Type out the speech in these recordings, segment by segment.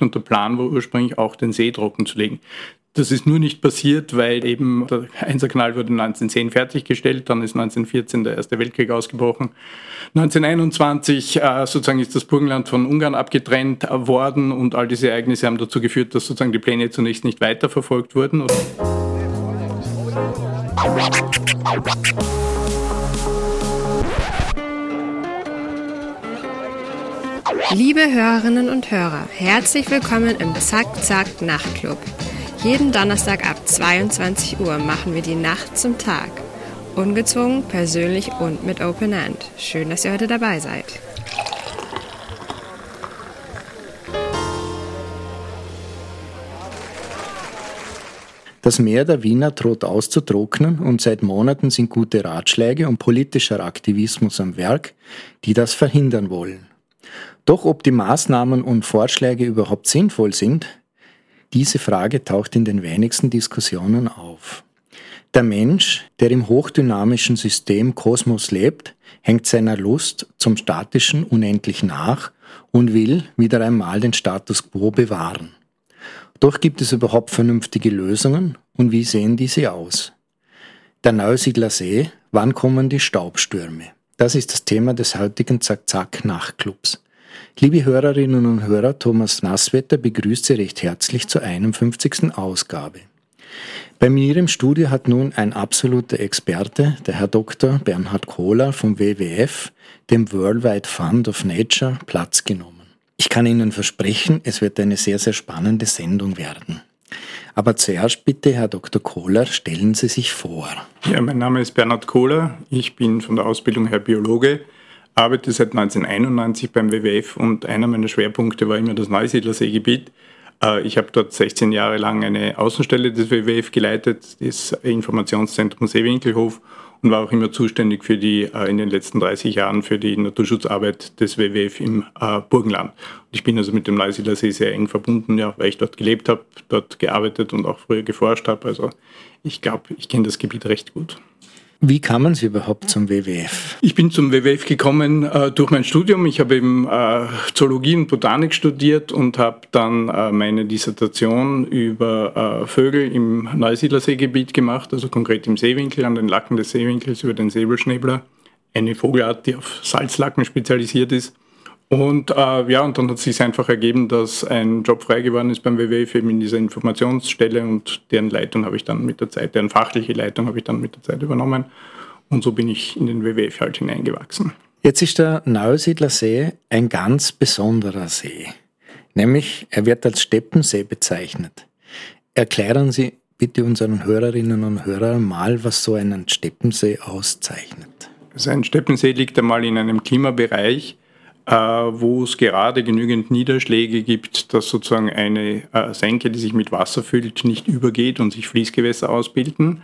Und der Plan war ursprünglich auch, den See trocken zu legen. Das ist nur nicht passiert, weil eben der Einserkanal wurde 1910 fertiggestellt, dann ist 1914 der Erste Weltkrieg ausgebrochen. 1921 äh, sozusagen ist das Burgenland von Ungarn abgetrennt worden und all diese Ereignisse haben dazu geführt, dass sozusagen die Pläne zunächst nicht weiterverfolgt wurden. Liebe Hörerinnen und Hörer, herzlich willkommen im Zack Zack Nachtclub. Jeden Donnerstag ab 22 Uhr machen wir die Nacht zum Tag. Ungezwungen, persönlich und mit Open End. Schön, dass ihr heute dabei seid. Das Meer der Wiener droht auszutrocknen und seit Monaten sind gute Ratschläge und politischer Aktivismus am Werk, die das verhindern wollen. Doch ob die Maßnahmen und Vorschläge überhaupt sinnvoll sind, diese Frage taucht in den wenigsten Diskussionen auf. Der Mensch, der im hochdynamischen System Kosmos lebt, hängt seiner Lust zum Statischen unendlich nach und will wieder einmal den Status quo bewahren. Doch gibt es überhaupt vernünftige Lösungen und wie sehen diese aus? Der Neusiedler See, wann kommen die Staubstürme? Das ist das Thema des heutigen Zack-Zack-Nachtclubs. Liebe Hörerinnen und Hörer, Thomas Nasswetter begrüßt Sie recht herzlich zur 51. Ausgabe. Bei mir im Studio hat nun ein absoluter Experte, der Herr Dr. Bernhard Kohler vom WWF, dem Worldwide Fund of Nature, Platz genommen. Ich kann Ihnen versprechen, es wird eine sehr, sehr spannende Sendung werden. Aber zuerst bitte, Herr Dr. Kohler, stellen Sie sich vor. Ja, mein Name ist Bernhard Kohler. Ich bin von der Ausbildung her Biologe arbeite seit 1991 beim WWF und einer meiner Schwerpunkte war immer das Neusiedlerseegebiet. Äh, ich habe dort 16 Jahre lang eine Außenstelle des WWF geleitet, das Informationszentrum Seewinkelhof und war auch immer zuständig für die äh, in den letzten 30 Jahren für die Naturschutzarbeit des WWF im äh, Burgenland. Ich bin also mit dem Neusiedlersee sehr eng verbunden, ja, weil ich dort gelebt habe, dort gearbeitet und auch früher geforscht habe. Also ich glaube, ich kenne das Gebiet recht gut. Wie kamen Sie überhaupt zum WWF? Ich bin zum WWF gekommen äh, durch mein Studium. Ich habe eben äh, Zoologie und Botanik studiert und habe dann äh, meine Dissertation über äh, Vögel im Neusiedlerseegebiet gemacht, also konkret im Seewinkel, an den Lacken des Seewinkels über den Säbelschnäbler, eine Vogelart, die auf Salzlacken spezialisiert ist. Und äh, ja, und dann hat es sich einfach ergeben, dass ein Job frei geworden ist beim WWF eben in dieser Informationsstelle und deren Leitung habe ich dann mit der Zeit, deren fachliche Leitung habe ich dann mit der Zeit übernommen. Und so bin ich in den WWF halt hineingewachsen. Jetzt ist der Neusiedler See ein ganz besonderer See. Nämlich, er wird als Steppensee bezeichnet. Erklären Sie bitte unseren Hörerinnen und Hörern mal, was so einen Steppensee auszeichnet. Also ein Steppensee liegt einmal in einem Klimabereich, wo es gerade genügend Niederschläge gibt, dass sozusagen eine äh, Senke, die sich mit Wasser füllt, nicht übergeht und sich Fließgewässer ausbilden.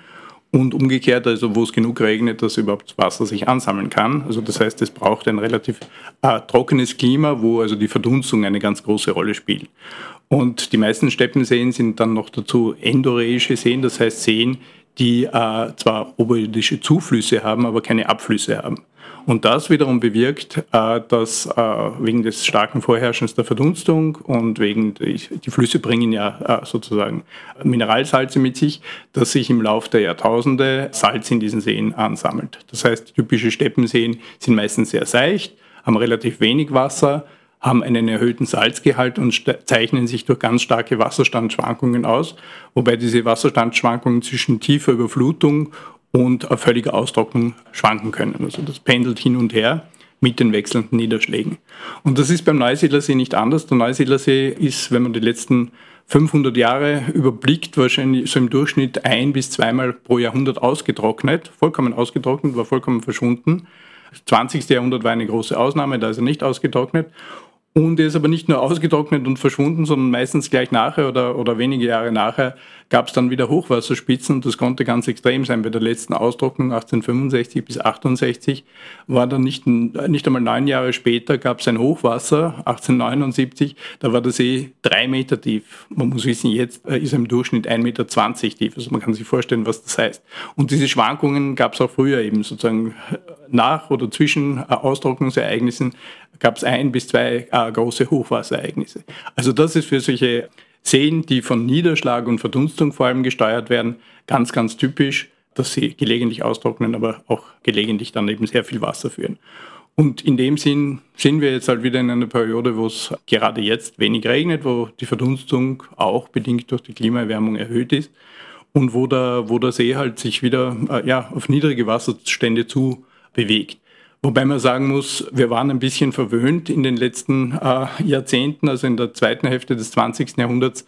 Und umgekehrt, also wo es genug regnet, dass überhaupt Wasser sich ansammeln kann. Also das heißt, es braucht ein relativ äh, trockenes Klima, wo also die Verdunstung eine ganz große Rolle spielt. Und die meisten Steppenseen sind dann noch dazu endoreische Seen, das heißt Seen, die äh, zwar oberirdische Zuflüsse haben, aber keine Abflüsse haben. Und das wiederum bewirkt, äh, dass äh, wegen des starken Vorherrschens der Verdunstung und wegen, die Flüsse bringen ja äh, sozusagen Mineralsalze mit sich, dass sich im Laufe der Jahrtausende Salz in diesen Seen ansammelt. Das heißt, typische Steppenseen sind meistens sehr seicht, haben relativ wenig Wasser, haben einen erhöhten Salzgehalt und zeichnen sich durch ganz starke Wasserstandsschwankungen aus, wobei diese Wasserstandsschwankungen zwischen tiefer Überflutung und völlige Austrocknung schwanken können. Also das pendelt hin und her mit den wechselnden Niederschlägen. Und das ist beim Neusiedlersee nicht anders. Der Neusiedlersee ist, wenn man die letzten 500 Jahre überblickt, wahrscheinlich so im Durchschnitt ein bis zweimal pro Jahrhundert ausgetrocknet, vollkommen ausgetrocknet, war vollkommen verschwunden. Das 20. Jahrhundert war eine große Ausnahme, da ist er nicht ausgetrocknet. Und er ist aber nicht nur ausgetrocknet und verschwunden, sondern meistens gleich nachher oder, oder wenige Jahre nachher gab es dann wieder Hochwasserspitzen und das konnte ganz extrem sein. Bei der letzten Austrocknung 1865 bis 1868 war dann nicht, nicht einmal neun Jahre später gab es ein Hochwasser, 1879, da war der See drei Meter tief. Man muss wissen, jetzt äh, ist er im Durchschnitt 1,20 Meter tief. Also man kann sich vorstellen, was das heißt. Und diese Schwankungen gab es auch früher eben sozusagen nach oder zwischen äh, Austrocknungsereignissen gab es ein bis zwei äh, große Hochwasserereignisse. Also das ist für solche Seen, die von Niederschlag und Verdunstung vor allem gesteuert werden, ganz, ganz typisch, dass sie gelegentlich austrocknen, aber auch gelegentlich dann eben sehr viel Wasser führen. Und in dem Sinn sind wir jetzt halt wieder in einer Periode, wo es gerade jetzt wenig regnet, wo die Verdunstung auch bedingt durch die Klimaerwärmung erhöht ist und wo der, wo der See halt sich wieder äh, ja, auf niedrige Wasserstände zu bewegt. Wobei man sagen muss, wir waren ein bisschen verwöhnt in den letzten äh, Jahrzehnten, also in der zweiten Hälfte des 20. Jahrhunderts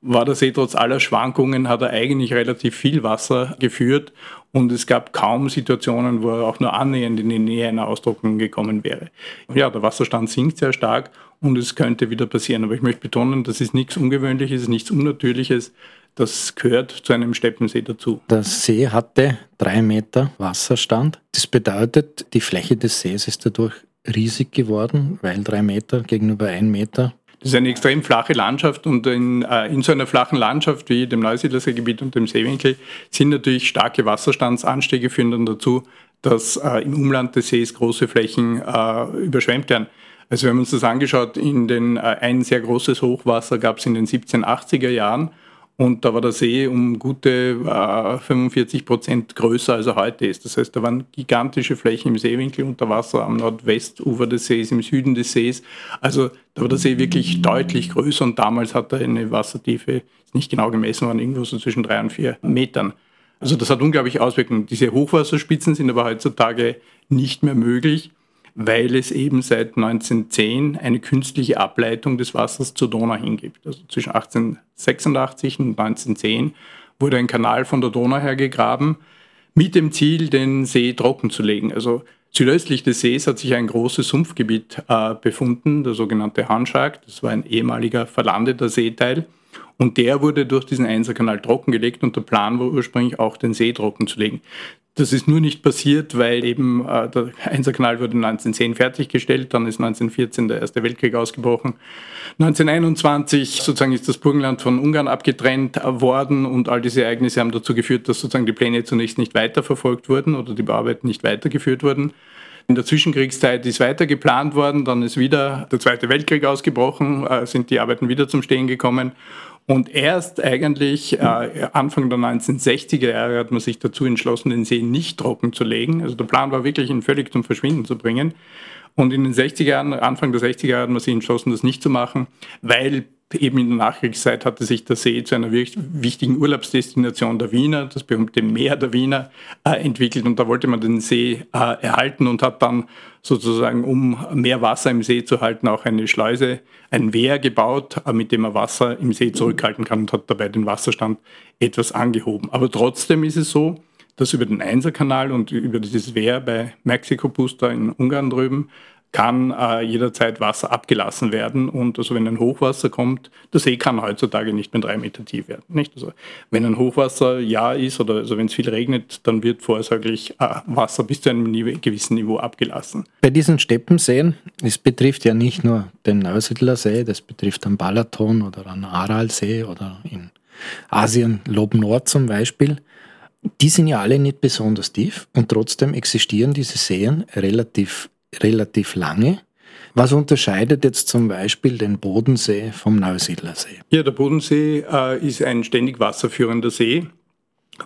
war der See trotz aller Schwankungen, hat er eigentlich relativ viel Wasser geführt und es gab kaum Situationen, wo er auch nur annähernd in die Nähe einer Austrocknung gekommen wäre. Ja, der Wasserstand sinkt sehr stark und es könnte wieder passieren. Aber ich möchte betonen, das ist nichts Ungewöhnliches, nichts Unnatürliches. Das gehört zu einem Steppensee dazu. Der See hatte drei Meter Wasserstand. Das bedeutet, die Fläche des Sees ist dadurch riesig geworden, weil drei Meter gegenüber ein Meter das ist eine extrem flache Landschaft und in, äh, in so einer flachen Landschaft wie dem Neusiedlerseegebiet und dem Seewinkel sind natürlich starke Wasserstandsanstiege führen dann dazu, dass äh, im Umland des Sees große Flächen äh, überschwemmt werden. Also wir haben uns das angeschaut, in den, äh, ein sehr großes Hochwasser gab es in den 1780er Jahren und da war der See um gute äh, 45 Prozent größer, als er heute ist. Das heißt, da waren gigantische Flächen im Seewinkel unter Wasser am Nordwestufer des Sees, im Süden des Sees. Also da war der See wirklich deutlich größer und damals hat er eine Wassertiefe, ist nicht genau gemessen worden, irgendwo so zwischen drei und vier Metern. Also das hat unglaubliche Auswirkungen. Diese Hochwasserspitzen sind aber heutzutage nicht mehr möglich weil es eben seit 1910 eine künstliche Ableitung des Wassers zur Donau hingibt. Also zwischen 1886 und 1910 wurde ein Kanal von der Donau her gegraben, mit dem Ziel, den See trocken zu legen. Also südöstlich des Sees hat sich ein großes Sumpfgebiet äh, befunden, der sogenannte Hanschak. Das war ein ehemaliger verlandeter Seeteil. Und der wurde durch diesen Einserkanal trockengelegt und der Plan war ursprünglich auch, den See trocken zu legen. Das ist nur nicht passiert, weil eben äh, der Einserkanal wurde 1910 fertiggestellt, dann ist 1914 der Erste Weltkrieg ausgebrochen. 1921 sozusagen ist das Burgenland von Ungarn abgetrennt worden und all diese Ereignisse haben dazu geführt, dass sozusagen die Pläne zunächst nicht weiterverfolgt wurden oder die Bearbeiten nicht weitergeführt wurden. In der Zwischenkriegszeit ist weiter geplant worden, dann ist wieder der Zweite Weltkrieg ausgebrochen, äh, sind die Arbeiten wieder zum Stehen gekommen und erst eigentlich äh, Anfang der 1960er Jahre hat man sich dazu entschlossen, den See nicht trocken zu legen. Also der Plan war wirklich, ihn völlig zum Verschwinden zu bringen. Und in den 60er Jahren, Anfang der 60er Jahre hat man sich entschlossen, das nicht zu machen, weil eben in der Nachkriegszeit hatte sich der See zu einer wichtigen Urlaubsdestination der Wiener, das berühmte Meer der Wiener, äh, entwickelt. Und da wollte man den See äh, erhalten und hat dann sozusagen, um mehr Wasser im See zu halten, auch eine Schleuse, ein Wehr gebaut, äh, mit dem man Wasser im See zurückhalten kann und hat dabei den Wasserstand etwas angehoben. Aber trotzdem ist es so, dass über den Einserkanal und über dieses Wehr bei Mexico Booster in Ungarn drüben kann äh, jederzeit Wasser abgelassen werden. Und also wenn ein Hochwasser kommt, der See kann heutzutage nicht mehr drei Meter tief werden. Nicht? Also wenn ein Hochwasserjahr ist oder also wenn es viel regnet, dann wird vorsorglich äh, Wasser bis zu einem gewissen Niveau abgelassen. Bei diesen Steppenseen, es betrifft ja nicht nur den Neusiedler See, das betrifft den Balaton oder den Aralsee oder in Asien Lob Nord zum Beispiel. Die sind ja alle nicht besonders tief und trotzdem existieren diese Seen relativ relativ lange. Was unterscheidet jetzt zum Beispiel den Bodensee vom Neusiedlersee? Ja, der Bodensee äh, ist ein ständig wasserführender See.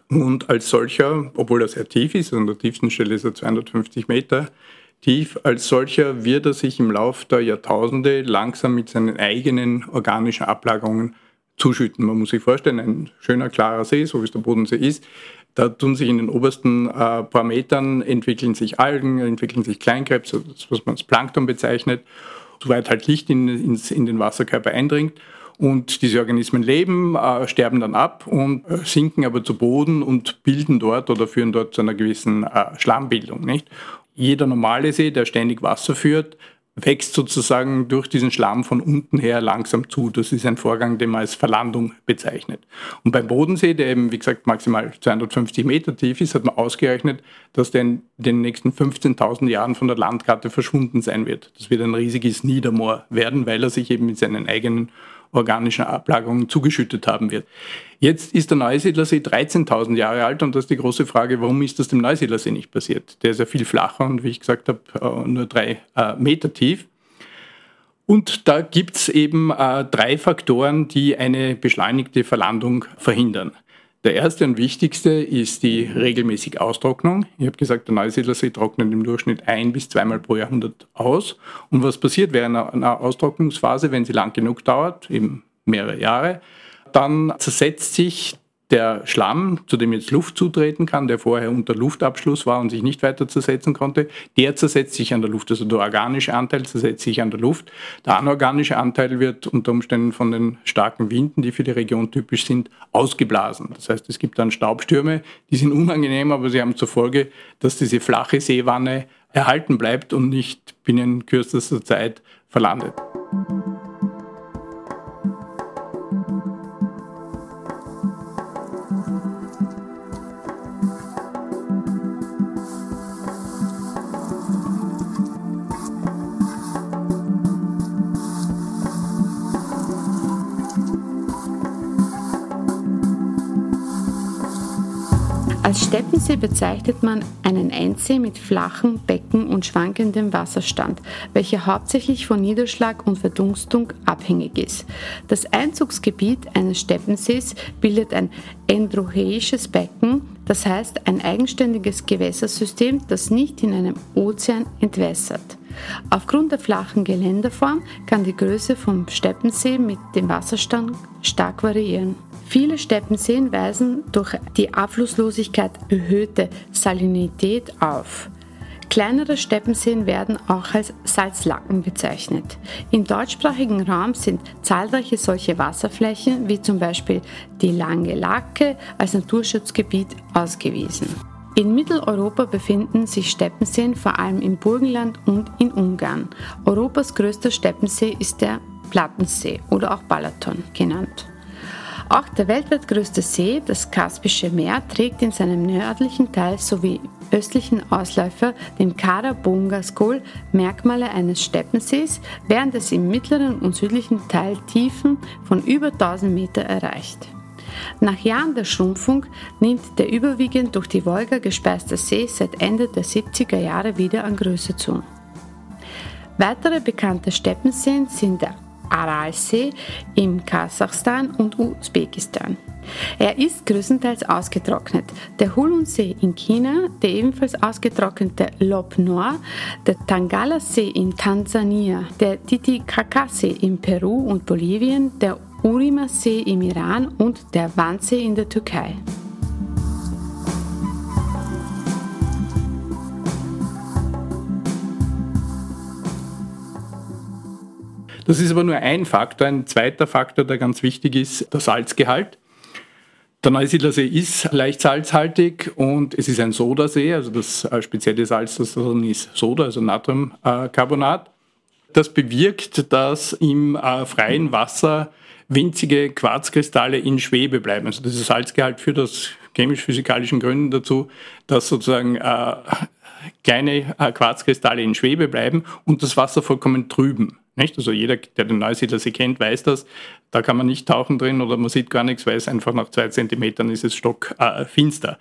Und als solcher, obwohl er sehr tief ist, an der tiefsten Stelle ist er 250 Meter tief, als solcher wird er sich im Laufe der Jahrtausende langsam mit seinen eigenen organischen Ablagerungen zuschütten. Man muss sich vorstellen, ein schöner, klarer See, so wie es der Bodensee ist, da tun sich in den obersten äh, paar Metern entwickeln sich Algen, entwickeln sich Kleinkrebs, das, was man als Plankton bezeichnet, soweit halt Licht in, in, in den Wasserkörper eindringt. Und diese Organismen leben, äh, sterben dann ab und äh, sinken aber zu Boden und bilden dort oder führen dort zu einer gewissen äh, Schlammbildung. Nicht? Jeder normale See, der ständig Wasser führt, wächst sozusagen durch diesen Schlamm von unten her langsam zu. Das ist ein Vorgang, den man als Verlandung bezeichnet. Und beim Bodensee, der eben, wie gesagt, maximal 250 Meter tief ist, hat man ausgerechnet, dass der in den nächsten 15.000 Jahren von der Landkarte verschwunden sein wird. Das wird ein riesiges Niedermoor werden, weil er sich eben mit seinen eigenen organischen Ablagerungen zugeschüttet haben wird. Jetzt ist der Neusiedlersee 13.000 Jahre alt und das ist die große Frage, warum ist das dem Neusiedlersee nicht passiert? Der ist ja viel flacher und wie ich gesagt habe, äh, nur drei äh, Meter tief. Und da gibt es eben äh, drei Faktoren, die eine beschleunigte Verlandung verhindern. Der erste und wichtigste ist die regelmäßige Austrocknung. Ich habe gesagt, der Neusiedlersee trocknet im Durchschnitt ein bis zweimal pro Jahrhundert aus. Und was passiert während einer Austrocknungsphase, wenn sie lang genug dauert, eben mehrere Jahre? Dann zersetzt sich der Schlamm, zu dem jetzt Luft zutreten kann, der vorher unter Luftabschluss war und sich nicht weiter zersetzen konnte, der zersetzt sich an der Luft. Also der organische Anteil zersetzt sich an der Luft. Der anorganische Anteil wird unter Umständen von den starken Winden, die für die Region typisch sind, ausgeblasen. Das heißt, es gibt dann Staubstürme, die sind unangenehm, aber sie haben zur Folge, dass diese flache Seewanne erhalten bleibt und nicht binnen kürzester Zeit verlandet. Steppensee bezeichnet man einen Eindsee mit flachen Becken und schwankendem Wasserstand, welcher hauptsächlich von Niederschlag und Verdunstung abhängig ist. Das Einzugsgebiet eines Steppensees bildet ein endroheisches Becken, das heißt ein eigenständiges Gewässersystem, das nicht in einem Ozean entwässert. Aufgrund der flachen Geländeform kann die Größe vom Steppensee mit dem Wasserstand stark variieren. Viele Steppenseen weisen durch die Abflusslosigkeit erhöhte Salinität auf. Kleinere Steppenseen werden auch als Salzlacken bezeichnet. Im deutschsprachigen Raum sind zahlreiche solche Wasserflächen, wie zum Beispiel die Lange Lacke, als Naturschutzgebiet ausgewiesen. In Mitteleuropa befinden sich Steppenseen vor allem im Burgenland und in Ungarn. Europas größter Steppensee ist der Plattensee oder auch Balaton genannt. Auch der weltweit größte See, das Kaspische Meer, trägt in seinem nördlichen Teil sowie östlichen Ausläufer, dem Kara-Bongaskol, Merkmale eines Steppensees, während es im mittleren und südlichen Teil Tiefen von über 1000 Meter erreicht. Nach Jahren der Schrumpfung nimmt der überwiegend durch die Wolga gespeiste See seit Ende der 70er Jahre wieder an Größe zu. Weitere bekannte Steppenseen sind der Aralsee im Kasachstan und Usbekistan. Er ist größtenteils ausgetrocknet. Der Hulun-See in China, der ebenfalls ausgetrocknete Lob Noir, der Tangala-See in Tansania, der Titicaca-See in Peru und Bolivien, der Urima-See im Iran und der Wannsee in der Türkei. Das ist aber nur ein Faktor. Ein zweiter Faktor, der ganz wichtig ist, der Salzgehalt. Der Neusiedlersee ist leicht salzhaltig und es ist ein Sodasee, also das äh, spezielle Salz, das drin ist Soda, also Natriumcarbonat. Das bewirkt, dass im äh, freien Wasser winzige Quarzkristalle in Schwebe bleiben. Also dieses Salzgehalt führt aus chemisch-physikalischen Gründen dazu, dass sozusagen äh, kleine Quarzkristalle in Schwebe bleiben und das Wasser vollkommen trüben. Nicht? Also jeder, der den Neusiedlersee kennt, weiß das. Da kann man nicht tauchen drin oder man sieht gar nichts, weil es einfach nach zwei Zentimetern ist es stockfinster.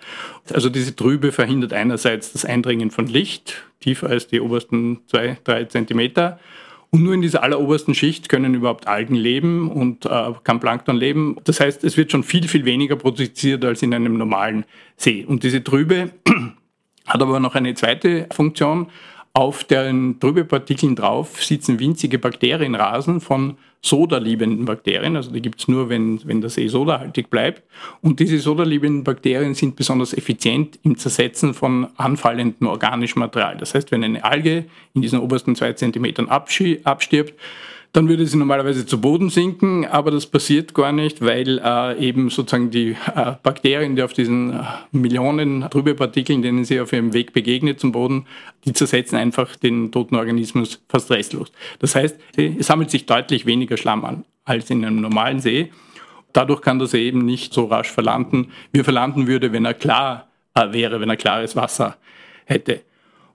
Äh, also diese Trübe verhindert einerseits das Eindringen von Licht, tiefer als die obersten zwei, drei Zentimeter. Und nur in dieser allerobersten Schicht können überhaupt Algen leben und äh, kann Plankton leben. Das heißt, es wird schon viel, viel weniger produziert als in einem normalen See. Und diese Trübe hat aber noch eine zweite Funktion. Auf den Trübepartikeln drauf sitzen winzige Bakterienrasen von sodaliebenden Bakterien. Also die gibt es nur, wenn, wenn der See sodahaltig bleibt. Und diese sodaliebenden Bakterien sind besonders effizient im Zersetzen von anfallendem organischem Material. Das heißt, wenn eine Alge in diesen obersten zwei Zentimetern abstirbt, dann würde sie normalerweise zu Boden sinken, aber das passiert gar nicht, weil äh, eben sozusagen die äh, Bakterien, die auf diesen äh, Millionen Trübepartikeln, denen sie auf ihrem Weg begegnet zum Boden, die zersetzen einfach den toten Organismus fast restlos. Das heißt, es sammelt sich deutlich weniger Schlamm an als in einem normalen See. Dadurch kann der See eben nicht so rasch verlanden, wie er verlanden würde, wenn er klar äh, wäre, wenn er klares Wasser hätte.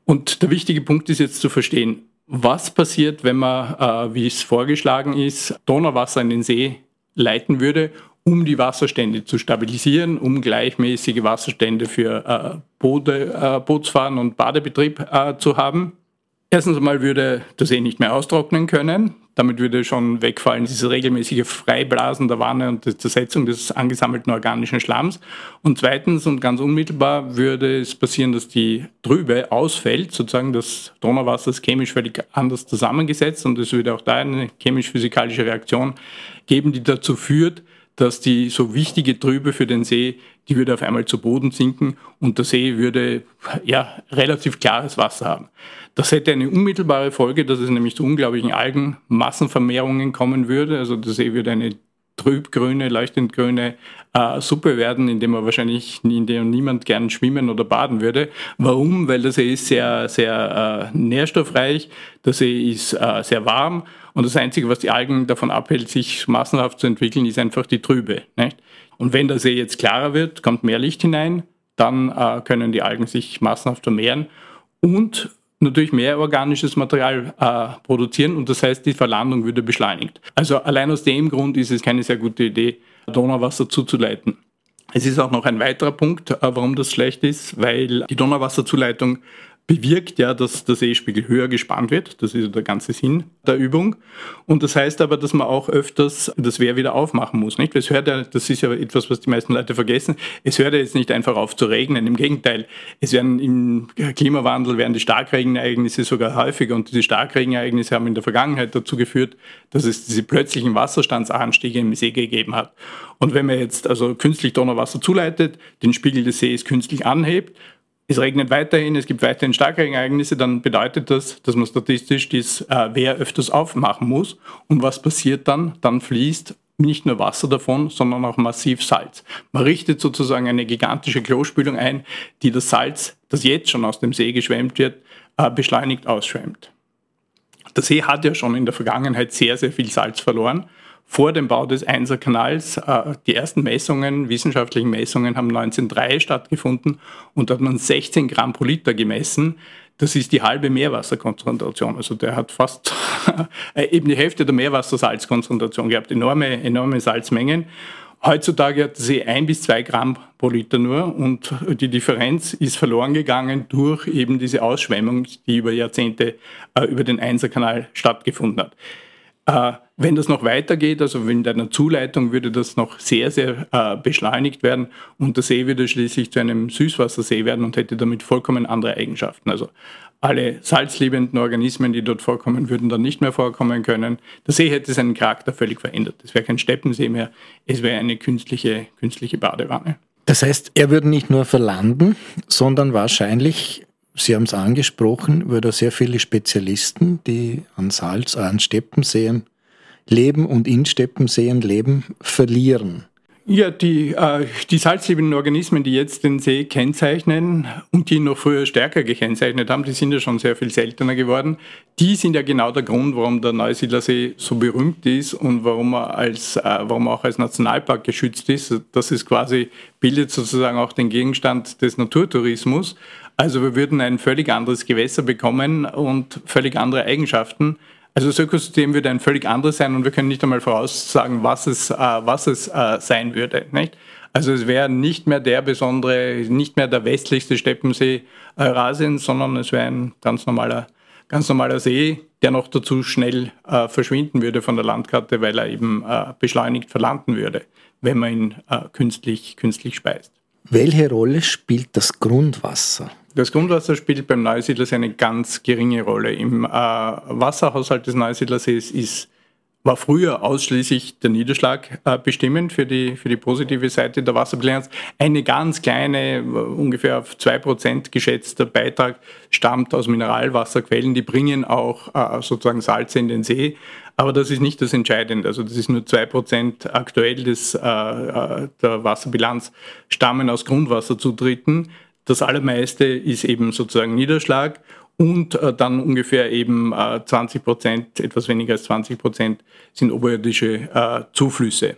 Und der wichtige Punkt ist jetzt zu verstehen, was passiert, wenn man, äh, wie es vorgeschlagen ist, Donauwasser in den See leiten würde, um die Wasserstände zu stabilisieren, um gleichmäßige Wasserstände für äh, Boote, äh, Bootsfahren und Badebetrieb äh, zu haben? Erstens einmal würde der See nicht mehr austrocknen können. Damit würde schon wegfallen diese regelmäßige Freiblasen der Wanne und die Zersetzung des angesammelten organischen Schlamms. Und zweitens und ganz unmittelbar würde es passieren, dass die Trübe ausfällt, sozusagen das Donauwasser ist chemisch völlig anders zusammengesetzt und es würde auch da eine chemisch-physikalische Reaktion geben, die dazu führt, dass die so wichtige Trübe für den See, die würde auf einmal zu Boden sinken und der See würde ja relativ klares Wasser haben. Das hätte eine unmittelbare Folge, dass es nämlich zu unglaublichen Algenmassenvermehrungen kommen würde. Also der See würde eine trübgrüne, leuchtend grüne äh, Suppe werden, in der man wahrscheinlich in der niemand gern schwimmen oder baden würde. Warum? Weil der See ist sehr, sehr äh, nährstoffreich, der See ist äh, sehr warm und das Einzige, was die Algen davon abhält, sich massenhaft zu entwickeln, ist einfach die Trübe. Nicht? Und wenn der See jetzt klarer wird, kommt mehr Licht hinein, dann äh, können die Algen sich massenhaft vermehren und natürlich mehr organisches Material äh, produzieren und das heißt, die Verlandung würde beschleunigt. Also allein aus dem Grund ist es keine sehr gute Idee, Donauwasser zuzuleiten. Es ist auch noch ein weiterer Punkt, äh, warum das schlecht ist, weil die Donauwasserzuleitung bewirkt ja, dass der Seespiegel höher gespannt wird. Das ist der ganze Sinn der Übung. Und das heißt aber, dass man auch öfters das Wehr wieder aufmachen muss. Nicht? Das, hört ja, das ist ja etwas, was die meisten Leute vergessen. Es hört ja jetzt nicht einfach auf zu regnen. Im Gegenteil, es werden im Klimawandel werden die Starkregenereignisse sogar häufiger. Und diese Starkregenereignisse haben in der Vergangenheit dazu geführt, dass es diese plötzlichen Wasserstandsanstiege im See gegeben hat. Und wenn man jetzt also künstlich Donauwasser zuleitet, den Spiegel des Sees künstlich anhebt, es regnet weiterhin, es gibt weiterhin Starkregenereignisse, dann bedeutet das, dass man statistisch das äh, Wehr öfters aufmachen muss. Und was passiert dann? Dann fließt nicht nur Wasser davon, sondern auch massiv Salz. Man richtet sozusagen eine gigantische Klospülung ein, die das Salz, das jetzt schon aus dem See geschwemmt wird, äh, beschleunigt ausschwemmt. Der See hat ja schon in der Vergangenheit sehr, sehr viel Salz verloren vor dem Bau des Einserkanals. Äh, die ersten Messungen, wissenschaftlichen Messungen, haben 1903 stattgefunden und da hat man 16 Gramm pro Liter gemessen. Das ist die halbe Meerwasserkonzentration. Also der hat fast äh, eben die Hälfte der Meerwassersalzkonzentration gehabt, enorme, enorme Salzmengen. Heutzutage hat sie ein bis zwei Gramm pro Liter nur und die Differenz ist verloren gegangen durch eben diese Ausschwemmung, die über Jahrzehnte äh, über den Einserkanal stattgefunden hat. Wenn das noch weitergeht, also in einer Zuleitung würde das noch sehr, sehr äh, beschleunigt werden und der See würde schließlich zu einem Süßwassersee werden und hätte damit vollkommen andere Eigenschaften. Also alle salzliebenden Organismen, die dort vorkommen, würden dann nicht mehr vorkommen können. Der See hätte seinen Charakter völlig verändert. Es wäre kein Steppensee mehr, es wäre eine künstliche, künstliche Badewanne. Das heißt, er würde nicht nur verlanden, sondern wahrscheinlich Sie haben es angesprochen, würde sehr viele Spezialisten, die an Salz, an Steppenseen leben und in Steppenseen leben, verlieren. Ja, die, äh, die salzliebenden Organismen, die jetzt den See kennzeichnen und die noch früher stärker gekennzeichnet haben, die sind ja schon sehr viel seltener geworden. Die sind ja genau der Grund, warum der Neusiedlersee so berühmt ist und warum er, als, äh, warum er auch als Nationalpark geschützt ist. Das ist quasi, bildet sozusagen auch den Gegenstand des Naturtourismus. Also wir würden ein völlig anderes Gewässer bekommen und völlig andere Eigenschaften. Also das Ökosystem würde ein völlig anderes sein und wir können nicht einmal voraussagen, was es, äh, was es äh, sein würde. Nicht? Also es wäre nicht mehr der besondere, nicht mehr der westlichste Steppensee Eurasiens, sondern es wäre ein ganz normaler, ganz normaler See, der noch dazu schnell äh, verschwinden würde von der Landkarte, weil er eben äh, beschleunigt verlanden würde, wenn man ihn äh, künstlich, künstlich speist. Welche Rolle spielt das Grundwasser? Das Grundwasser spielt beim Neusiedlersee eine ganz geringe Rolle. Im äh, Wasserhaushalt des Neusiedlersees ist, war früher ausschließlich der Niederschlag äh, bestimmend für die, für die positive Seite der Wasserbilanz. Eine ganz kleine, ungefähr auf 2% geschätzter Beitrag stammt aus Mineralwasserquellen. Die bringen auch äh, sozusagen Salze in den See. Aber das ist nicht das Entscheidende. Also das ist nur 2% aktuell des, äh, äh, der Wasserbilanz stammen aus Grundwasserzutritten. Das allermeiste ist eben sozusagen Niederschlag und äh, dann ungefähr eben äh, 20 Prozent, etwas weniger als 20 Prozent sind oberirdische äh, Zuflüsse.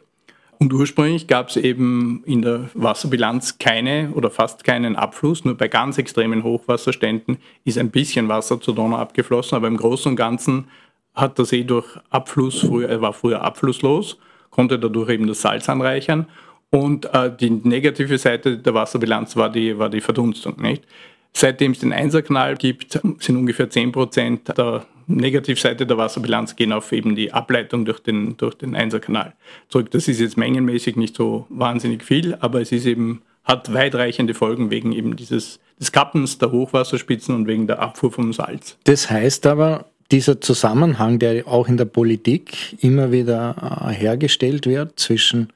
Und ursprünglich gab es eben in der Wasserbilanz keine oder fast keinen Abfluss. Nur bei ganz extremen Hochwasserständen ist ein bisschen Wasser zur Donau abgeflossen, aber im Großen und Ganzen hat der See durch Abfluss, früher, war früher abflusslos, konnte dadurch eben das Salz anreichern und äh, die negative Seite der Wasserbilanz war die, war die Verdunstung. Nicht? Seitdem es den Einserkanal gibt, sind ungefähr 10 Prozent der Negativseite der Wasserbilanz gehen auf eben die Ableitung durch den, durch den Einserkanal zurück. Das ist jetzt mengenmäßig nicht so wahnsinnig viel, aber es ist eben, hat weitreichende Folgen wegen eben dieses des Kappens der Hochwasserspitzen und wegen der Abfuhr vom Salz. Das heißt aber, dieser Zusammenhang, der auch in der Politik immer wieder äh, hergestellt wird zwischen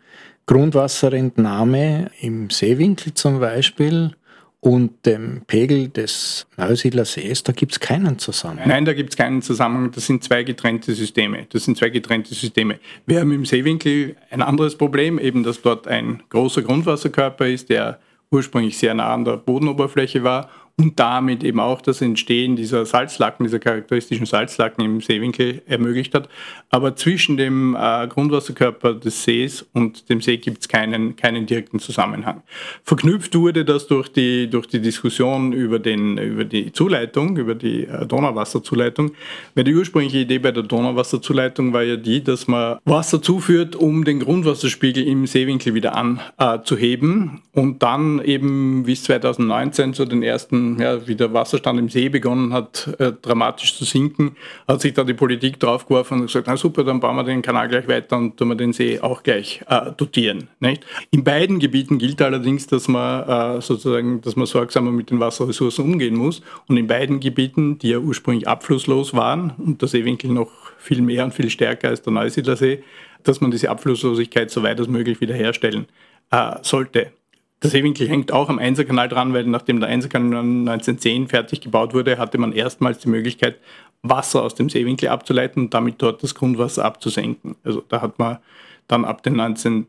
Grundwasserentnahme im Seewinkel zum Beispiel und dem Pegel des Neusiedler Sees, da gibt es keinen Zusammenhang. Nein, da gibt es keinen Zusammenhang. Das sind zwei getrennte Systeme. Das sind zwei getrennte Systeme. Wir haben im Seewinkel ein anderes Problem, eben dass dort ein großer Grundwasserkörper ist, der ursprünglich sehr nah an der Bodenoberfläche war und damit eben auch das Entstehen dieser Salzlacken, dieser charakteristischen Salzlacken im Seewinkel ermöglicht hat. Aber zwischen dem äh, Grundwasserkörper des Sees und dem See gibt es keinen, keinen direkten Zusammenhang. Verknüpft wurde das durch die, durch die Diskussion über, den, über die Zuleitung, über die äh, Donauwasserzuleitung, weil die ursprüngliche Idee bei der Donauwasserzuleitung war ja die, dass man Wasser zuführt, um den Grundwasserspiegel im Seewinkel wieder anzuheben äh, und dann eben bis 2019 zu den ersten ja, wie der Wasserstand im See begonnen hat, äh, dramatisch zu sinken, hat sich da die Politik draufgeworfen und gesagt, na super, dann bauen wir den Kanal gleich weiter und tun wir den See auch gleich äh, dotieren. Nicht? In beiden Gebieten gilt allerdings, dass man äh, sozusagen, dass man sorgsamer mit den Wasserressourcen umgehen muss. Und in beiden Gebieten, die ja ursprünglich abflusslos waren und der Seewinkel noch viel mehr und viel stärker als der Neusiedlersee, dass man diese Abflusslosigkeit so weit als möglich wiederherstellen äh, sollte. Der Seewinkel hängt auch am Einserkanal dran, weil nachdem der Einserkanal 1910 fertig gebaut wurde, hatte man erstmals die Möglichkeit, Wasser aus dem Seewinkel abzuleiten und damit dort das Grundwasser abzusenken. Also da hat man dann ab den 1920er,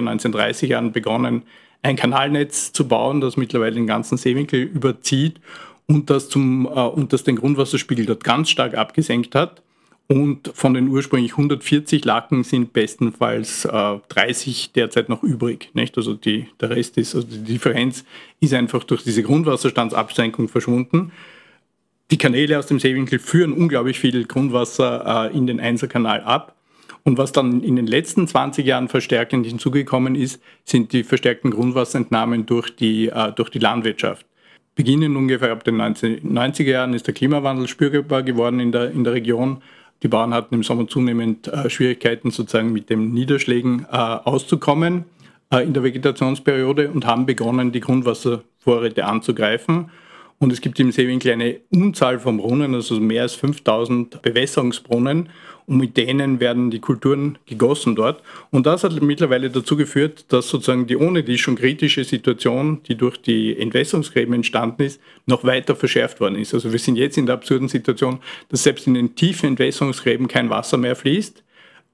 1930er Jahren begonnen, ein Kanalnetz zu bauen, das mittlerweile den ganzen Seewinkel überzieht und das, zum, äh, und das den Grundwasserspiegel dort ganz stark abgesenkt hat. Und von den ursprünglich 140 Lacken sind bestenfalls äh, 30 derzeit noch übrig. Nicht? Also die, der Rest ist, also die Differenz ist einfach durch diese Grundwasserstandsabsenkung verschwunden. Die Kanäle aus dem Seewinkel führen unglaublich viel Grundwasser äh, in den Einserkanal ab. Und was dann in den letzten 20 Jahren verstärkend hinzugekommen ist, sind die verstärkten Grundwasserentnahmen durch die, äh, durch die Landwirtschaft. Beginnend ungefähr ab den 1990er Jahren ist der Klimawandel spürbar geworden in der, in der Region. Die Bauern hatten im Sommer zunehmend äh, Schwierigkeiten, sozusagen mit den Niederschlägen äh, auszukommen äh, in der Vegetationsperiode und haben begonnen, die Grundwasservorräte anzugreifen. Und es gibt im Seewinkel eine Unzahl von Brunnen, also mehr als 5000 Bewässerungsbrunnen und mit denen werden die Kulturen gegossen dort. Und das hat mittlerweile dazu geführt, dass sozusagen die ohne die schon kritische Situation, die durch die Entwässerungsgräben entstanden ist, noch weiter verschärft worden ist. Also wir sind jetzt in der absurden Situation, dass selbst in den tiefen Entwässerungsgräben kein Wasser mehr fließt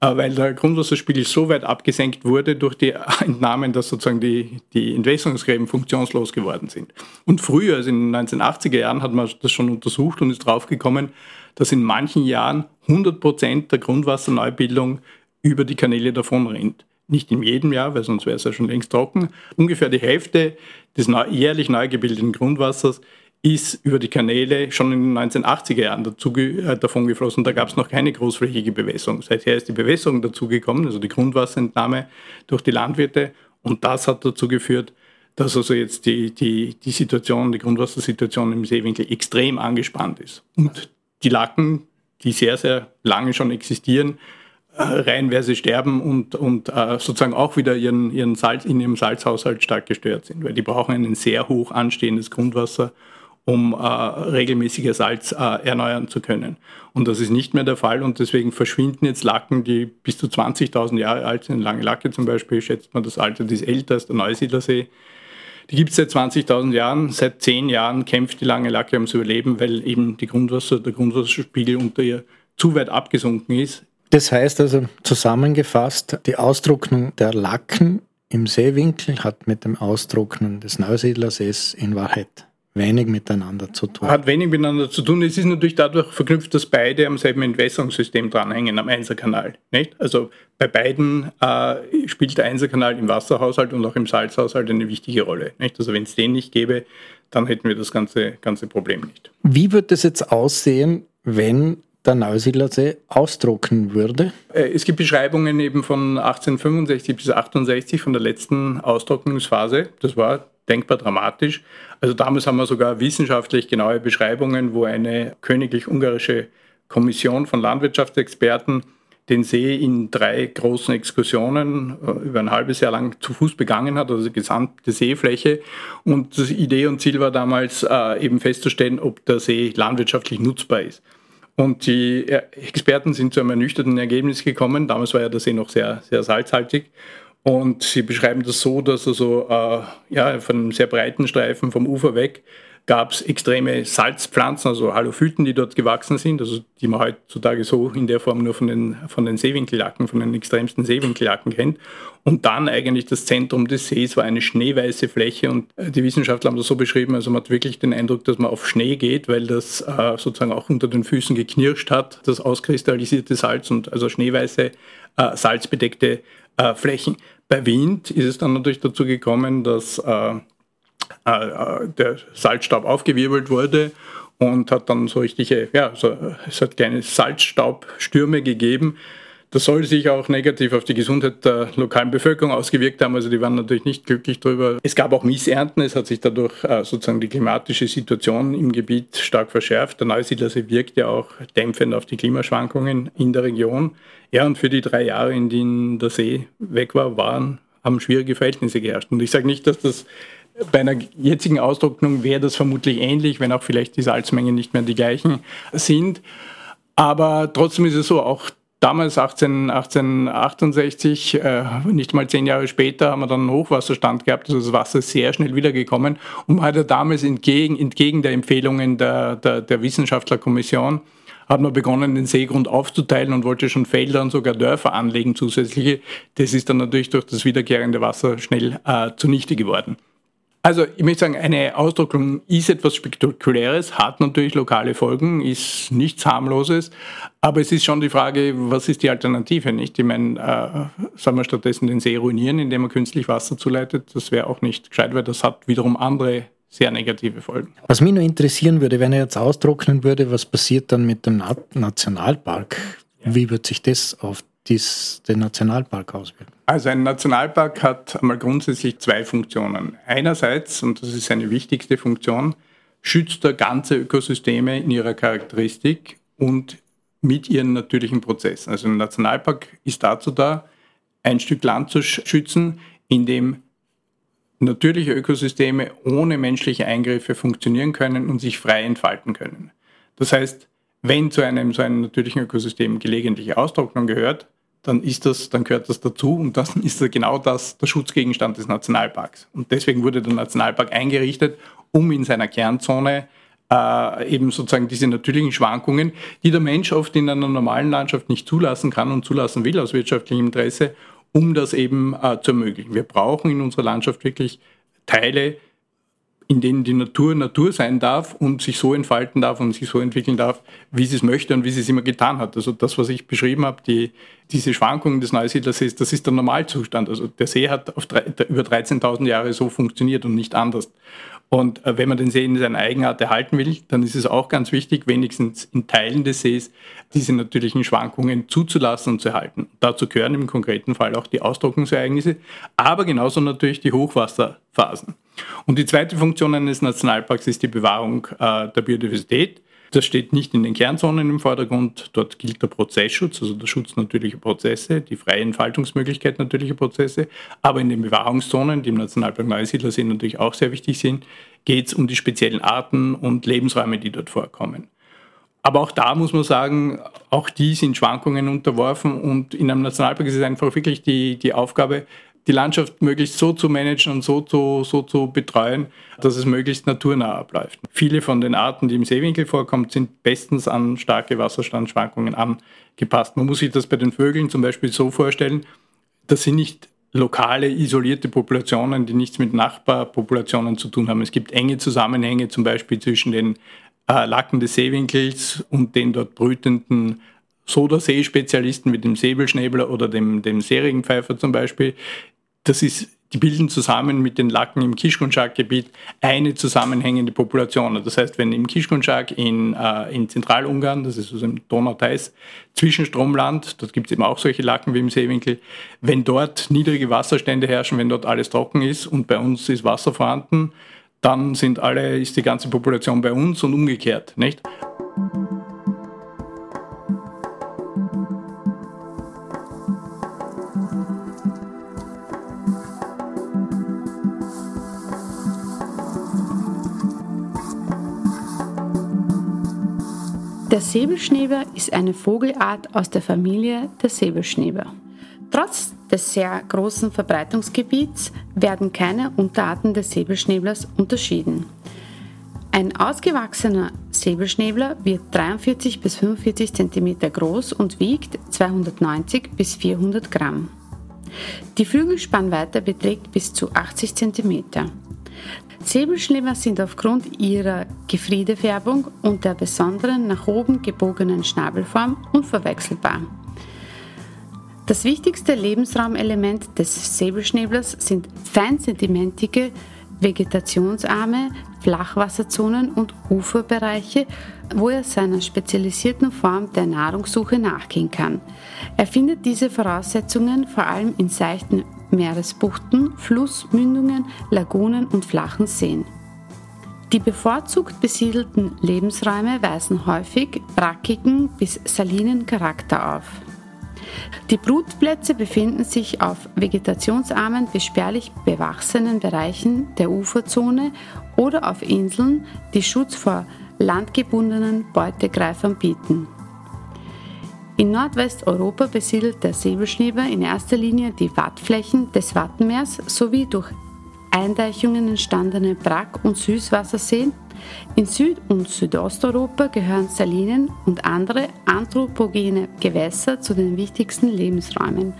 weil der Grundwasserspiegel so weit abgesenkt wurde durch die Entnahmen, dass sozusagen die, die Entwässerungsgräben funktionslos geworden sind. Und früher, also in den 1980er Jahren, hat man das schon untersucht und ist draufgekommen, dass in manchen Jahren 100 Prozent der Grundwasserneubildung über die Kanäle davon rennt. Nicht in jedem Jahr, weil sonst wäre es ja schon längst trocken. Ungefähr die Hälfte des jährlich neu gebildeten Grundwassers ist über die Kanäle schon in den 1980er Jahren dazu, äh, davon geflossen. Da gab es noch keine großflächige Bewässerung. Seither ist die Bewässerung dazugekommen, also die Grundwasserentnahme durch die Landwirte. Und das hat dazu geführt, dass also jetzt die, die, die Situation, die Grundwassersituation im Seewinkel extrem angespannt ist. Und die Lacken, die sehr, sehr lange schon existieren, äh, reihenweise sterben und, und äh, sozusagen auch wieder ihren, ihren Salz, in ihrem Salzhaushalt stark gestört sind, weil die brauchen ein sehr hoch anstehendes Grundwasser, um äh, regelmäßiger Salz äh, erneuern zu können. Und das ist nicht mehr der Fall und deswegen verschwinden jetzt Lacken, die bis zu 20.000 Jahre alt sind. Lange Lacke zum Beispiel, schätzt man das Alter, die ist älter als der Neusiedlersee. Die gibt es seit 20.000 Jahren. Seit zehn Jahren kämpft die lange Lacke ums Überleben, weil eben die Grundwasser, der Grundwasserspiegel unter ihr zu weit abgesunken ist. Das heißt also zusammengefasst, die Austrocknung der Lacken im Seewinkel hat mit dem Austrocknen des Neusiedlersees in Wahrheit wenig miteinander zu tun. Hat wenig miteinander zu tun. Es ist natürlich dadurch verknüpft, dass beide am selben Entwässerungssystem dranhängen, am Einserkanal. Nicht? Also bei beiden äh, spielt der Einserkanal im Wasserhaushalt und auch im Salzhaushalt eine wichtige Rolle. Nicht? Also wenn es den nicht gäbe, dann hätten wir das ganze, ganze Problem nicht. Wie wird es jetzt aussehen, wenn der Neusiedlersee austrocknen würde? Äh, es gibt Beschreibungen eben von 1865 bis 1868 von der letzten Austrocknungsphase. Das war denkbar dramatisch. Also damals haben wir sogar wissenschaftlich genaue Beschreibungen, wo eine königlich-ungarische Kommission von Landwirtschaftsexperten den See in drei großen Exkursionen äh, über ein halbes Jahr lang zu Fuß begangen hat, also die gesamte Seefläche. Und die Idee und Ziel war damals äh, eben festzustellen, ob der See landwirtschaftlich nutzbar ist. Und die äh, Experten sind zu einem ernüchterten Ergebnis gekommen. Damals war ja der See noch sehr, sehr salzhaltig. Und sie beschreiben das so, dass also äh, ja, von einem sehr breiten Streifen vom Ufer weg gab es extreme Salzpflanzen, also Halophyten, die dort gewachsen sind, also die man heutzutage so in der Form nur von den, von den Seewinkellacken, von den extremsten Seewinkellacken kennt. Und dann eigentlich das Zentrum des Sees war eine schneeweiße Fläche und äh, die Wissenschaftler haben das so beschrieben, also man hat wirklich den Eindruck, dass man auf Schnee geht, weil das äh, sozusagen auch unter den Füßen geknirscht hat, das auskristallisierte Salz und also schneeweiße, äh, salzbedeckte äh, Flächen. Bei Wind ist es dann natürlich dazu gekommen, dass äh, äh, äh, der Salzstaub aufgewirbelt wurde und hat dann so richtige, ja, so, es hat kleine Salzstaubstürme gegeben. Das soll sich auch negativ auf die Gesundheit der lokalen Bevölkerung ausgewirkt haben. Also die waren natürlich nicht glücklich darüber. Es gab auch Missernten. Es hat sich dadurch äh, sozusagen die klimatische Situation im Gebiet stark verschärft. Der Neusiedlersee wirkt ja auch dämpfend auf die Klimaschwankungen in der Region. Ja, und für die drei Jahre, in denen der See weg war, waren, haben schwierige Verhältnisse geherrscht. Und ich sage nicht, dass das bei einer jetzigen Austrocknung wäre das vermutlich ähnlich, wenn auch vielleicht die Salzmengen nicht mehr die gleichen sind. Aber trotzdem ist es so, auch damals 18, 1868, äh, nicht mal zehn Jahre später, haben wir dann einen Hochwasserstand gehabt, also das Wasser ist sehr schnell wiedergekommen. Und man hat ja damals entgegen, entgegen der Empfehlungen der, der, der Wissenschaftlerkommission, hat man begonnen, den Seegrund aufzuteilen und wollte schon Felder und sogar Dörfer anlegen zusätzliche. Das ist dann natürlich durch das wiederkehrende Wasser schnell äh, zunichte geworden. Also ich möchte sagen, eine Ausdruckung ist etwas Spektakuläres, hat natürlich lokale Folgen, ist nichts harmloses, aber es ist schon die Frage, was ist die Alternative, nicht? Ich meine, äh, sollen wir stattdessen den See ruinieren, indem man künstlich Wasser zuleitet? Das wäre auch nicht gescheit, weil das hat wiederum andere sehr negative Folgen. Was mich nur interessieren würde, wenn er jetzt austrocknen würde, was passiert dann mit dem Nationalpark? Ja. Wie wird sich das auf dies, den Nationalpark auswirken? Also ein Nationalpark hat einmal grundsätzlich zwei Funktionen. Einerseits, und das ist seine wichtigste Funktion, schützt er ganze Ökosysteme in ihrer Charakteristik und mit ihren natürlichen Prozessen. Also ein Nationalpark ist dazu da, ein Stück Land zu schützen, in dem natürliche Ökosysteme ohne menschliche Eingriffe funktionieren können und sich frei entfalten können. Das heißt, wenn zu einem so einem natürlichen Ökosystem gelegentliche Austrocknung gehört, dann ist das, dann gehört das dazu und dann ist genau das der Schutzgegenstand des Nationalparks. Und deswegen wurde der Nationalpark eingerichtet, um in seiner Kernzone äh, eben sozusagen diese natürlichen Schwankungen, die der Mensch oft in einer normalen Landschaft nicht zulassen kann und zulassen will aus wirtschaftlichem Interesse, um das eben äh, zu ermöglichen. Wir brauchen in unserer Landschaft wirklich Teile, in denen die Natur Natur sein darf und sich so entfalten darf und sich so entwickeln darf, wie sie es möchte und wie sie es immer getan hat. Also das, was ich beschrieben habe, die, diese Schwankungen des Neusiedlersees, das ist der Normalzustand. Also der See hat auf drei, über 13.000 Jahre so funktioniert und nicht anders. Und äh, wenn man den See in seiner Eigenart erhalten will, dann ist es auch ganz wichtig, wenigstens in Teilen des Sees diese natürlichen Schwankungen zuzulassen und zu erhalten. Dazu gehören im konkreten Fall auch die Austrocknungsereignisse, aber genauso natürlich die Hochwasserphasen. Und die zweite Funktion eines Nationalparks ist die Bewahrung äh, der Biodiversität. Das steht nicht in den Kernzonen im Vordergrund. Dort gilt der Prozessschutz, also der Schutz natürlicher Prozesse, die freie Entfaltungsmöglichkeit natürlicher Prozesse. Aber in den Bewahrungszonen, die im Nationalpark Neusiedlersee natürlich auch sehr wichtig sind, geht es um die speziellen Arten und Lebensräume, die dort vorkommen. Aber auch da muss man sagen, auch die sind Schwankungen unterworfen und in einem Nationalpark ist es einfach wirklich die, die Aufgabe, die Landschaft möglichst so zu managen und so zu, so zu betreuen, dass es möglichst naturnah abläuft. Viele von den Arten, die im Seewinkel vorkommen, sind bestens an starke Wasserstandschwankungen angepasst. Man muss sich das bei den Vögeln zum Beispiel so vorstellen, das sind nicht lokale, isolierte Populationen, die nichts mit Nachbarpopulationen zu tun haben. Es gibt enge Zusammenhänge zum Beispiel zwischen den äh, Lacken des Seewinkels und den dort brütenden Soda-See-Spezialisten mit dem Säbelschnäbler oder dem, dem Serigenpfeifer zum Beispiel, das ist, die bilden zusammen mit den Lacken im Kischkonschak-Gebiet eine zusammenhängende Population. Das heißt, wenn im Kischkonschak in, äh, in Zentralungarn, das ist also im Donau-Theiß, Zwischenstromland, dort gibt es eben auch solche Lacken wie im Seewinkel, wenn dort niedrige Wasserstände herrschen, wenn dort alles trocken ist und bei uns ist Wasser vorhanden, dann sind alle, ist die ganze Population bei uns und umgekehrt, nicht? Der Säbelschnäber ist eine Vogelart aus der Familie der Säbelschnäber. Trotz des sehr großen Verbreitungsgebiets werden keine Unterarten des Säbelschnäblers unterschieden. Ein ausgewachsener Säbelschnäbler wird 43 bis 45 cm groß und wiegt 290 bis 400 Gramm. Die Flügelspannweite beträgt bis zu 80 cm. Säbelschläfer sind aufgrund ihrer Gefriedefärbung und der besonderen nach oben gebogenen Schnabelform unverwechselbar. Das wichtigste Lebensraumelement des Säbelschnäblers sind feinsedimentige, vegetationsarme Flachwasserzonen und Uferbereiche, wo er seiner spezialisierten Form der Nahrungssuche nachgehen kann. Er findet diese Voraussetzungen vor allem in seichten Meeresbuchten, Flussmündungen, Lagunen und flachen Seen. Die bevorzugt besiedelten Lebensräume weisen häufig brackigen bis salinen Charakter auf. Die Brutplätze befinden sich auf vegetationsarmen bis spärlich bewachsenen Bereichen der Uferzone oder auf Inseln, die Schutz vor landgebundenen Beutegreifern bieten. In Nordwesteuropa besiedelt der Säbelschnäber in erster Linie die Wattflächen des Wattenmeers sowie durch Eindeichungen entstandene Brack- und Süßwasserseen. In Süd- und Südosteuropa gehören Salinen und andere anthropogene Gewässer zu den wichtigsten Lebensräumen.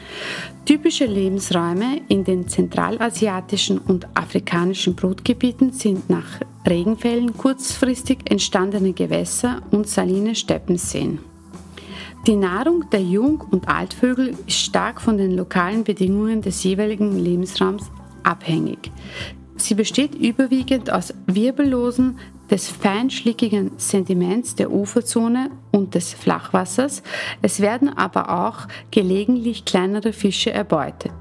Typische Lebensräume in den zentralasiatischen und afrikanischen Brutgebieten sind nach Regenfällen kurzfristig entstandene Gewässer und saline Steppenseen. Die Nahrung der Jung- und Altvögel ist stark von den lokalen Bedingungen des jeweiligen Lebensraums abhängig. Sie besteht überwiegend aus wirbellosen, des feinschlickigen Sediments der Uferzone und des Flachwassers. Es werden aber auch gelegentlich kleinere Fische erbeutet.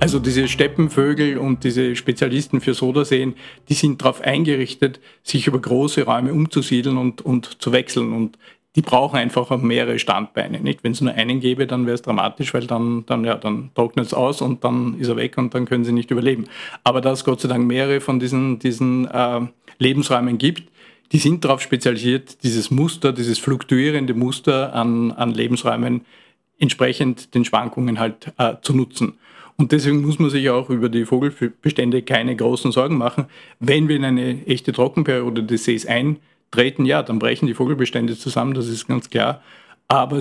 Also diese Steppenvögel und diese Spezialisten für Sodaseen, die sind darauf eingerichtet, sich über große Räume umzusiedeln und, und zu wechseln. Und die brauchen einfach mehrere Standbeine. Nicht? Wenn es nur einen gäbe, dann wäre es dramatisch, weil dann, dann, ja, dann trocknet es aus und dann ist er weg und dann können sie nicht überleben. Aber da es Gott sei Dank mehrere von diesen, diesen äh, Lebensräumen gibt, die sind darauf spezialisiert, dieses Muster, dieses fluktuierende Muster an, an Lebensräumen entsprechend den Schwankungen halt äh, zu nutzen. Und deswegen muss man sich auch über die Vogelbestände keine großen Sorgen machen. Wenn wir in eine echte Trockenperiode des Sees eintreten, ja, dann brechen die Vogelbestände zusammen, das ist ganz klar. Aber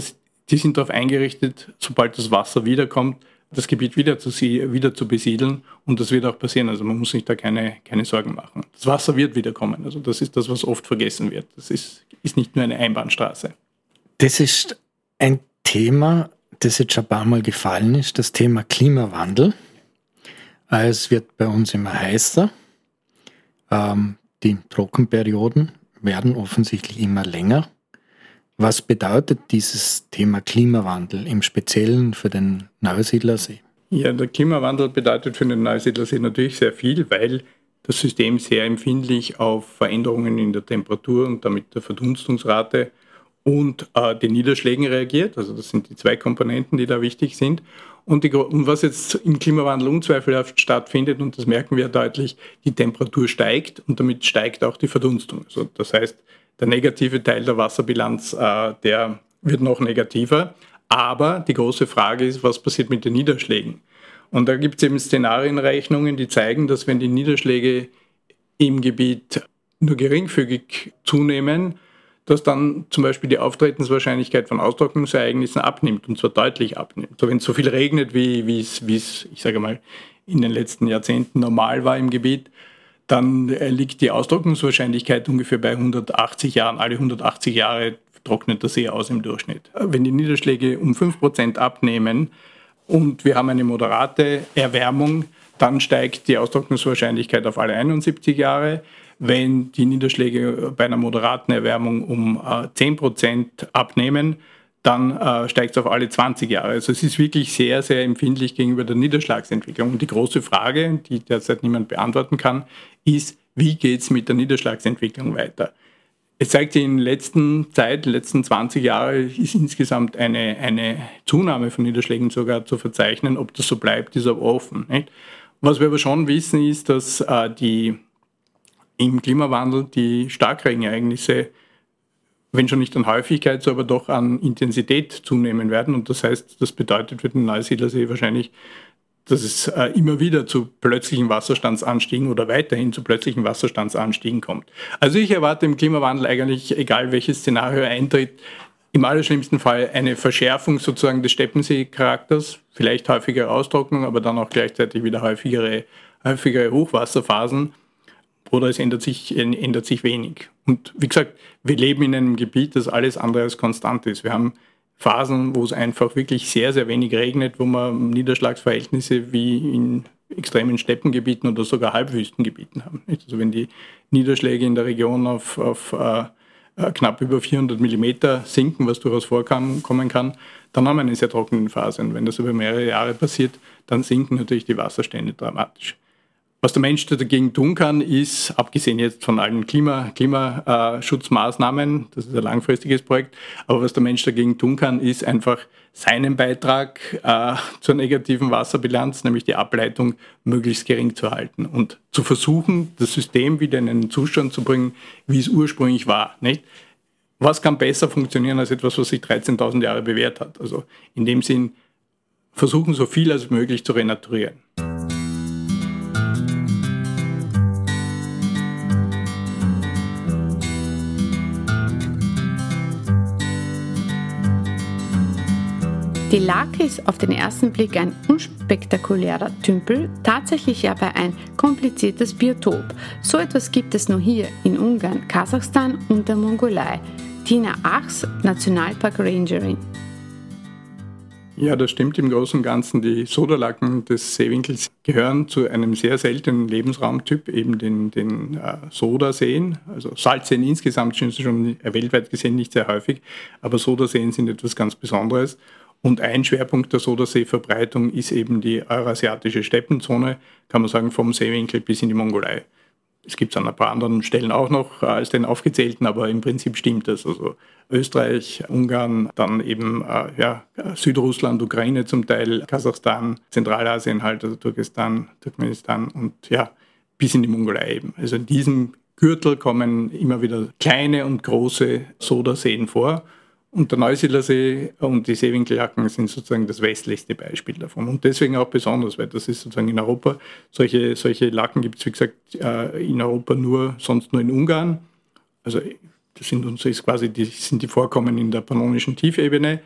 die sind darauf eingerichtet, sobald das Wasser wiederkommt, das Gebiet wieder zu, wieder zu besiedeln. Und das wird auch passieren. Also man muss sich da keine, keine Sorgen machen. Das Wasser wird wiederkommen. Also das ist das, was oft vergessen wird. Das ist, ist nicht nur eine Einbahnstraße. Das ist ein Thema, das jetzt schon ein paar Mal gefallen ist, das Thema Klimawandel. Es wird bei uns immer heißer. Ähm, die Trockenperioden werden offensichtlich immer länger. Was bedeutet dieses Thema Klimawandel im Speziellen für den Neusiedlersee? Ja, der Klimawandel bedeutet für den Neusiedlersee natürlich sehr viel, weil das System sehr empfindlich auf Veränderungen in der Temperatur und damit der Verdunstungsrate und äh, den Niederschlägen reagiert. Also das sind die zwei Komponenten, die da wichtig sind. Und, die, und was jetzt im Klimawandel unzweifelhaft stattfindet, und das merken wir deutlich, die Temperatur steigt und damit steigt auch die Verdunstung. Also das heißt, der negative Teil der Wasserbilanz, äh, der wird noch negativer. Aber die große Frage ist, was passiert mit den Niederschlägen? Und da gibt es eben Szenarienrechnungen, die zeigen, dass wenn die Niederschläge im Gebiet nur geringfügig zunehmen, dass dann zum Beispiel die Auftretenswahrscheinlichkeit von Austrocknungsereignissen abnimmt und zwar deutlich abnimmt. So, wenn es so viel regnet, wie, es, ich sage mal, in den letzten Jahrzehnten normal war im Gebiet, dann äh, liegt die Austrocknungswahrscheinlichkeit ungefähr bei 180 Jahren. Alle 180 Jahre trocknet der See aus im Durchschnitt. Wenn die Niederschläge um 5% abnehmen und wir haben eine moderate Erwärmung, dann steigt die Austrocknungswahrscheinlichkeit auf alle 71 Jahre. Wenn die Niederschläge bei einer moderaten Erwärmung um äh, 10% abnehmen, dann äh, steigt es auf alle 20 Jahre. Also es ist wirklich sehr, sehr empfindlich gegenüber der Niederschlagsentwicklung. Und die große Frage, die derzeit niemand beantworten kann, ist, wie geht es mit der Niederschlagsentwicklung weiter? Es zeigt sich in der letzten Zeit, in den letzten 20 Jahren, ist insgesamt eine, eine Zunahme von Niederschlägen sogar zu verzeichnen. Ob das so bleibt, ist aber offen. Nicht? Was wir aber schon wissen, ist, dass äh, die im Klimawandel die Starkregenereignisse, wenn schon nicht an Häufigkeit, so aber doch an Intensität zunehmen werden. Und das heißt, das bedeutet für den Neusiedlersee wahrscheinlich, dass es äh, immer wieder zu plötzlichen Wasserstandsanstiegen oder weiterhin zu plötzlichen Wasserstandsanstiegen kommt. Also ich erwarte im Klimawandel eigentlich, egal welches Szenario eintritt, im allerschlimmsten Fall eine Verschärfung sozusagen des Steppensee-Charakters, vielleicht häufigere Austrocknung, aber dann auch gleichzeitig wieder häufigere, häufigere Hochwasserphasen oder es ändert sich, ändert sich wenig. Und wie gesagt, wir leben in einem Gebiet, das alles andere als konstant ist. Wir haben Phasen, wo es einfach wirklich sehr, sehr wenig regnet, wo man Niederschlagsverhältnisse wie in extremen Steppengebieten oder sogar Halbwüstengebieten haben. Also wenn die Niederschläge in der Region auf, auf äh, äh knapp über 400 Millimeter sinken, was durchaus vorkommen kann, dann haben wir eine sehr trockene Phase. Und wenn das über mehrere Jahre passiert, dann sinken natürlich die Wasserstände dramatisch. Was der Mensch dagegen tun kann, ist, abgesehen jetzt von allen Klima, Klimaschutzmaßnahmen, das ist ein langfristiges Projekt, aber was der Mensch dagegen tun kann, ist einfach seinen Beitrag äh, zur negativen Wasserbilanz, nämlich die Ableitung, möglichst gering zu halten und zu versuchen, das System wieder in einen Zustand zu bringen, wie es ursprünglich war. Nicht? Was kann besser funktionieren als etwas, was sich 13.000 Jahre bewährt hat? Also in dem Sinn, versuchen so viel als möglich zu renaturieren. Die Lake ist auf den ersten Blick ein unspektakulärer Tümpel, tatsächlich aber ein kompliziertes Biotop. So etwas gibt es nur hier in Ungarn, Kasachstan und der Mongolei. Tina Achs, Nationalpark Rangerin. Ja, das stimmt im Großen und Ganzen. Die Sodalaken des Seewinkels gehören zu einem sehr seltenen Lebensraumtyp, eben den, den äh, Sodaseen. Also Salzseen insgesamt sind schon weltweit gesehen nicht sehr häufig, aber Sodaseen sind etwas ganz Besonderes. Und ein Schwerpunkt der Sodersee-Verbreitung ist eben die eurasiatische Steppenzone, kann man sagen, vom Seewinkel bis in die Mongolei. Es gibt es an ein paar anderen Stellen auch noch als den aufgezählten, aber im Prinzip stimmt das. Also Österreich, Ungarn, dann eben äh, ja, Südrussland, Ukraine zum Teil, Kasachstan, Zentralasien halt, also Turkestan, Turkmenistan und ja, bis in die Mongolei eben. Also in diesem Gürtel kommen immer wieder kleine und große Sodaseen vor. Und der Neusiedlersee und die Seewinkeljacken sind sozusagen das westlichste Beispiel davon. Und deswegen auch besonders, weil das ist sozusagen in Europa, solche, solche Lacken gibt es, wie gesagt, äh, in Europa nur, sonst nur in Ungarn. Also das sind uns ist quasi die, sind die Vorkommen in der pannonischen Tiefebene.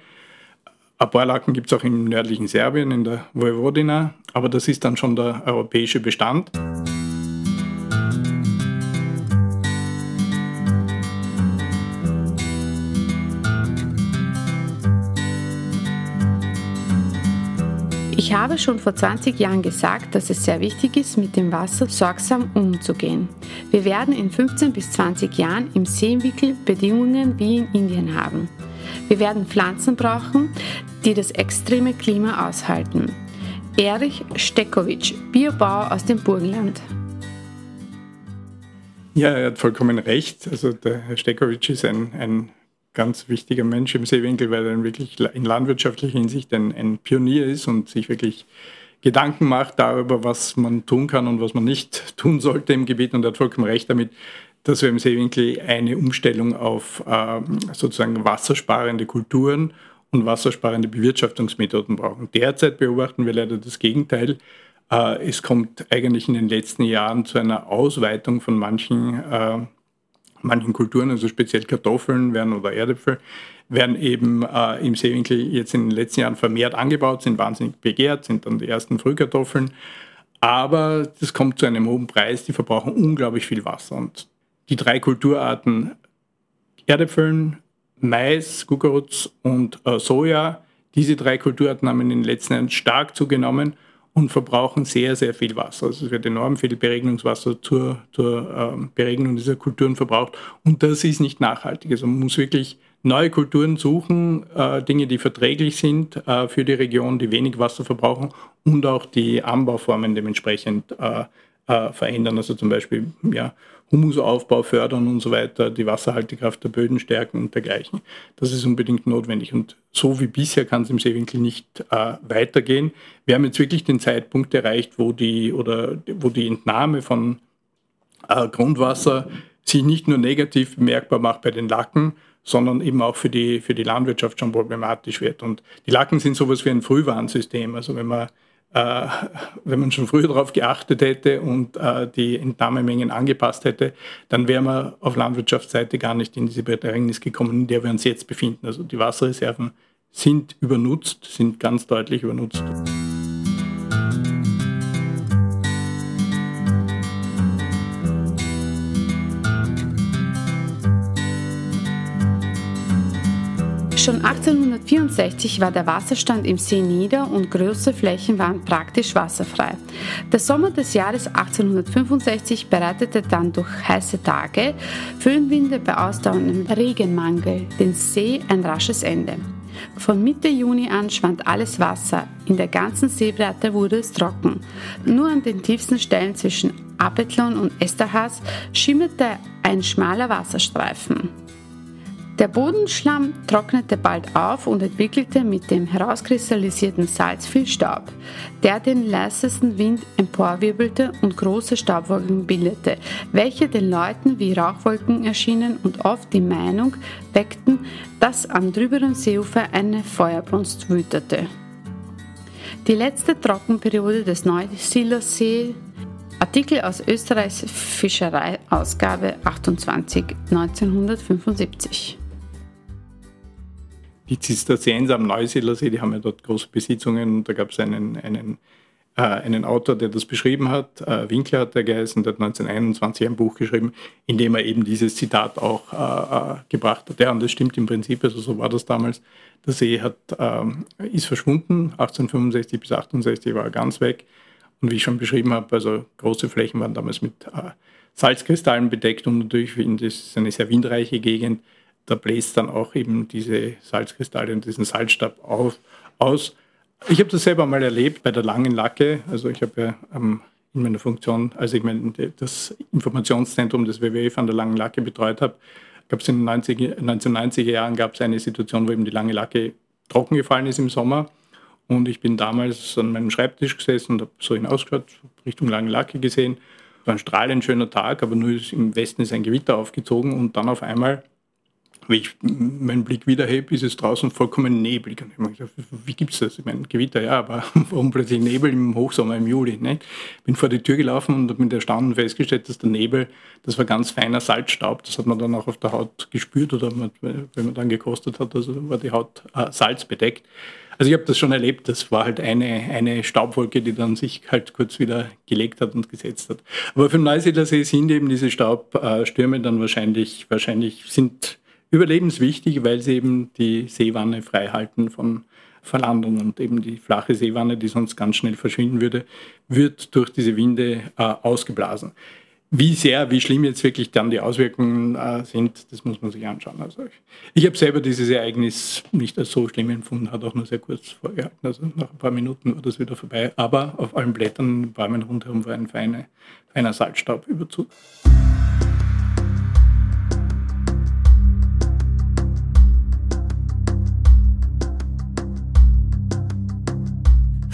Ein paar Lacken gibt es auch im nördlichen Serbien, in der Vojvodina, aber das ist dann schon der europäische Bestand. Ich habe schon vor 20 Jahren gesagt, dass es sehr wichtig ist, mit dem Wasser sorgsam umzugehen. Wir werden in 15 bis 20 Jahren im Seewinkel Bedingungen wie in Indien haben. Wir werden Pflanzen brauchen, die das extreme Klima aushalten. Erich Stekowitsch, Biobauer aus dem Burgenland. Ja, er hat vollkommen recht. Also der Herr Stekowitsch ist ein, ein ganz wichtiger Mensch im Seewinkel, weil er wirklich in landwirtschaftlicher Hinsicht ein, ein Pionier ist und sich wirklich Gedanken macht darüber, was man tun kann und was man nicht tun sollte im Gebiet. Und er hat vollkommen recht damit, dass wir im Seewinkel eine Umstellung auf äh, sozusagen wassersparende Kulturen und wassersparende Bewirtschaftungsmethoden brauchen. Derzeit beobachten wir leider das Gegenteil. Äh, es kommt eigentlich in den letzten Jahren zu einer Ausweitung von manchen äh, manchen Kulturen, also speziell Kartoffeln werden oder Erdäpfel, werden eben äh, im Seewinkel jetzt in den letzten Jahren vermehrt angebaut, sind wahnsinnig begehrt, sind dann die ersten Frühkartoffeln. Aber das kommt zu einem hohen Preis, die verbrauchen unglaublich viel Wasser. Und die drei Kulturarten Erdäpfeln, Mais, Kukuruz und äh, Soja, diese drei Kulturarten haben in den letzten Jahren stark zugenommen und verbrauchen sehr, sehr viel Wasser. Also es wird enorm viel Beregnungswasser zur, zur ähm, Beregnung dieser Kulturen verbraucht und das ist nicht nachhaltig. Also man muss wirklich neue Kulturen suchen, äh, Dinge, die verträglich sind äh, für die Region, die wenig Wasser verbrauchen und auch die Anbauformen dementsprechend äh, äh verändern. Also zum Beispiel ja, Humusaufbau fördern und so weiter, die Wasserhaltekraft der Böden stärken und dergleichen. Das ist unbedingt notwendig. Und so wie bisher kann es im Seewinkel nicht äh, weitergehen. Wir haben jetzt wirklich den Zeitpunkt erreicht, wo die, oder, wo die Entnahme von äh, Grundwasser sich nicht nur negativ bemerkbar macht bei den Lacken, sondern eben auch für die, für die Landwirtschaft schon problematisch wird. Und die Lacken sind sowas wie ein Frühwarnsystem. Also wenn man, äh, wenn man schon früher darauf geachtet hätte und äh, die Entnahmemengen angepasst hätte, dann wären wir auf Landwirtschaftsseite gar nicht in diese Bedrängnis gekommen, in der wir uns jetzt befinden. Also die Wasserreserven sind übernutzt, sind ganz deutlich übernutzt. Schon 1864 war der Wasserstand im See nieder und große Flächen waren praktisch wasserfrei. Der Sommer des Jahres 1865 bereitete dann durch heiße Tage, Föhnwinde bei ausdauerndem Regenmangel den See ein rasches Ende. Von Mitte Juni an schwand alles Wasser. In der ganzen Seebreite wurde es trocken. Nur an den tiefsten Stellen zwischen Apethlon und Esterhaz schimmerte ein schmaler Wasserstreifen. Der Bodenschlamm trocknete bald auf und entwickelte mit dem herauskristallisierten Salz viel Staub, der den leisesten Wind emporwirbelte und große Staubwolken bildete, welche den Leuten wie Rauchwolken erschienen und oft die Meinung weckten, dass am drüberen Seeufer eine Feuerbrunst wütete. Die letzte Trockenperiode des Neusiedlersee Artikel aus Österreichs Fischereiausgabe 28 1975 die Zisterzienser am Neusiedlersee, die haben ja dort große Besitzungen und da gab es einen, einen, äh, einen Autor, der das beschrieben hat, äh, Winkler hat er geheißen, der hat 1921 ein Buch geschrieben, in dem er eben dieses Zitat auch äh, äh, gebracht hat. Ja, und das stimmt im Prinzip, also so war das damals. Der See hat, ähm, ist verschwunden, 1865 bis 1868 war er ganz weg. Und wie ich schon beschrieben habe, also große Flächen waren damals mit äh, Salzkristallen bedeckt und natürlich das ist eine sehr windreiche Gegend da bläst dann auch eben diese Salzkristalle und diesen Salzstab auf, aus. Ich habe das selber mal erlebt bei der langen Lacke. Also ich habe ja ähm, in meiner Funktion, als ich mein, das Informationszentrum des WWF an der langen Lacke betreut habe, gab es in den 90, 1990er Jahren gab eine Situation, wo eben die lange Lacke trocken gefallen ist im Sommer. Und ich bin damals an meinem Schreibtisch gesessen und habe so hinausgeschaut, Richtung lange Lacke gesehen. War ein strahlend schöner Tag, aber nur im Westen ist ein Gewitter aufgezogen und dann auf einmal wenn ich meinen Blick wieder hebe, ist es draußen vollkommen neblig. Und ich meine, wie gibt es das? Ich meine, Gewitter, ja, aber warum plötzlich Nebel im Hochsommer, im Juli? Ne? Bin vor die Tür gelaufen und habe mit Erstaunen festgestellt, dass der Nebel, das war ganz feiner Salzstaub. Das hat man dann auch auf der Haut gespürt oder wenn man dann gekostet hat, also war die Haut äh, salzbedeckt. Also ich habe das schon erlebt, das war halt eine, eine Staubwolke, die dann sich halt kurz wieder gelegt hat und gesetzt hat. Aber für den Neusiedlersee sind eben diese Staubstürme dann wahrscheinlich, wahrscheinlich sind überlebenswichtig, weil sie eben die Seewanne frei halten von Verlandung und eben die flache Seewanne, die sonst ganz schnell verschwinden würde, wird durch diese Winde äh, ausgeblasen. Wie sehr, wie schlimm jetzt wirklich dann die Auswirkungen äh, sind, das muss man sich anschauen. Also ich, ich habe selber dieses Ereignis nicht als so schlimm empfunden, hat auch nur sehr kurz vorgehalten. Also nach ein paar Minuten war das wieder vorbei. Aber auf allen Blättern, Bäumen rundherum war ein feiner, feiner Salzstaubüberzug.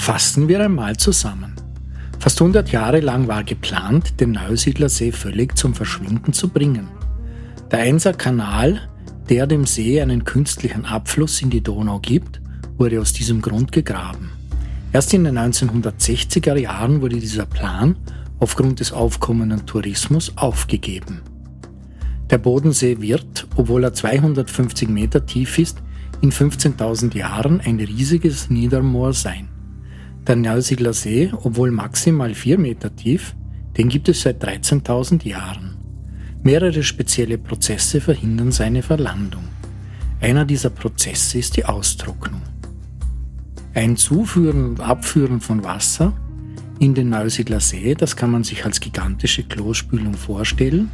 Fassen wir einmal zusammen. Fast 100 Jahre lang war geplant, den Neusiedlersee völlig zum Verschwinden zu bringen. Der Einser Kanal, der dem See einen künstlichen Abfluss in die Donau gibt, wurde aus diesem Grund gegraben. Erst in den 1960er Jahren wurde dieser Plan aufgrund des aufkommenden Tourismus aufgegeben. Der Bodensee wird, obwohl er 250 Meter tief ist, in 15.000 Jahren ein riesiges Niedermoor sein. Der Neusiedler See, obwohl maximal 4 Meter tief, den gibt es seit 13.000 Jahren. Mehrere spezielle Prozesse verhindern seine Verlandung. Einer dieser Prozesse ist die Austrocknung. Ein Zuführen und Abführen von Wasser in den Neusiedler See, das kann man sich als gigantische Klospülung vorstellen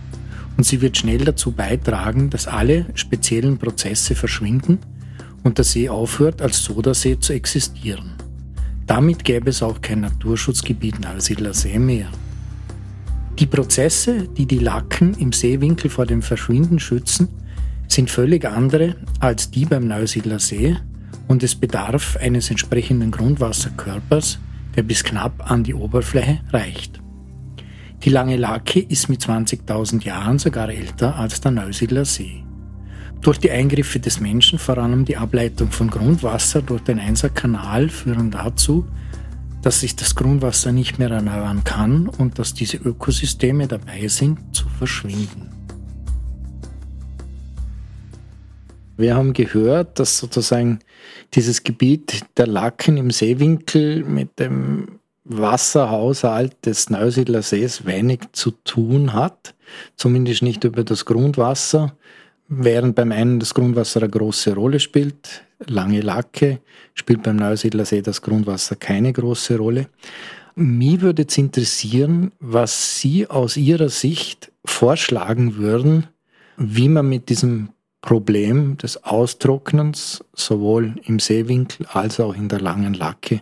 und sie wird schnell dazu beitragen, dass alle speziellen Prozesse verschwinden und der See aufhört, als Sodasee zu existieren. Damit gäbe es auch kein Naturschutzgebiet Neusiedler See mehr. Die Prozesse, die die Lacken im Seewinkel vor dem Verschwinden schützen, sind völlig andere als die beim Neusiedler See und es bedarf eines entsprechenden Grundwasserkörpers, der bis knapp an die Oberfläche reicht. Die Lange Lake ist mit 20.000 Jahren sogar älter als der Neusiedler See. Durch die Eingriffe des Menschen, vor allem die Ableitung von Grundwasser durch den Einserkanal, führen dazu, dass sich das Grundwasser nicht mehr erneuern kann und dass diese Ökosysteme dabei sind zu verschwinden. Wir haben gehört, dass sozusagen dieses Gebiet der Lacken im Seewinkel mit dem Wasserhaushalt des Neusiedler Sees wenig zu tun hat, zumindest nicht über das Grundwasser, während beim einen das Grundwasser eine große Rolle spielt. Lange Lacke spielt beim Neusiedler See das Grundwasser keine große Rolle. Mich würde jetzt interessieren, was Sie aus Ihrer Sicht vorschlagen würden, wie man mit diesem Problem des Austrocknens sowohl im Seewinkel als auch in der langen Lacke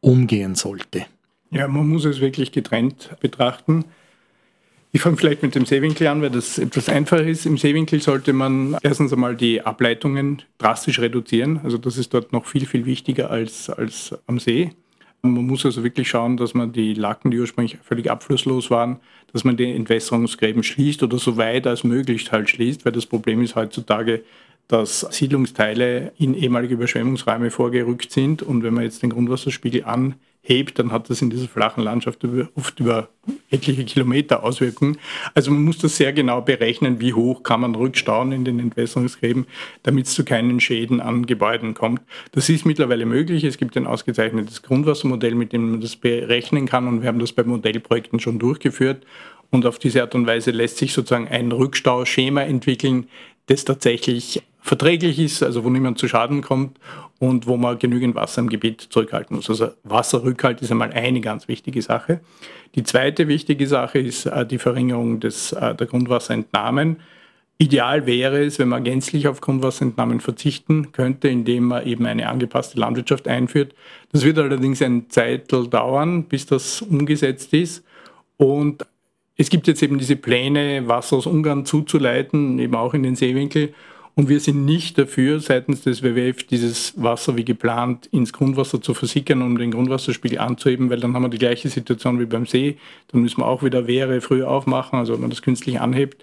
umgehen sollte. Ja, man muss es wirklich getrennt betrachten. Ich fange vielleicht mit dem Seewinkel an, weil das etwas einfacher ist. Im Seewinkel sollte man erstens einmal die Ableitungen drastisch reduzieren. Also das ist dort noch viel, viel wichtiger als, als am See. Man muss also wirklich schauen, dass man die Lacken, die ursprünglich völlig abflusslos waren, dass man die Entwässerungsgräben schließt oder so weit als möglich halt schließt, weil das Problem ist heutzutage, dass Siedlungsteile in ehemalige Überschwemmungsräume vorgerückt sind und wenn man jetzt den Grundwasserspiegel an hebt, dann hat das in dieser flachen Landschaft oft über etliche Kilometer Auswirkungen. Also man muss das sehr genau berechnen, wie hoch kann man rückstauen in den Entwässerungsgräben, damit es zu keinen Schäden an Gebäuden kommt. Das ist mittlerweile möglich. Es gibt ein ausgezeichnetes Grundwassermodell, mit dem man das berechnen kann und wir haben das bei Modellprojekten schon durchgeführt. Und auf diese Art und Weise lässt sich sozusagen ein Rückstauschema entwickeln, das tatsächlich verträglich ist, also wo niemand zu Schaden kommt und wo man genügend Wasser im Gebiet zurückhalten muss. Also Wasserrückhalt ist einmal eine ganz wichtige Sache. Die zweite wichtige Sache ist äh, die Verringerung des, äh, der Grundwasserentnahmen. Ideal wäre es, wenn man gänzlich auf Grundwasserentnahmen verzichten könnte, indem man eben eine angepasste Landwirtschaft einführt. Das wird allerdings ein Zeitl dauern, bis das umgesetzt ist. Und es gibt jetzt eben diese Pläne, Wasser aus Ungarn zuzuleiten, eben auch in den Seewinkel. Und wir sind nicht dafür, seitens des WWF dieses Wasser wie geplant ins Grundwasser zu versickern, um den Grundwasserspiegel anzuheben, weil dann haben wir die gleiche Situation wie beim See. Dann müssen wir auch wieder Wehre früher aufmachen, also wenn man das künstlich anhebt.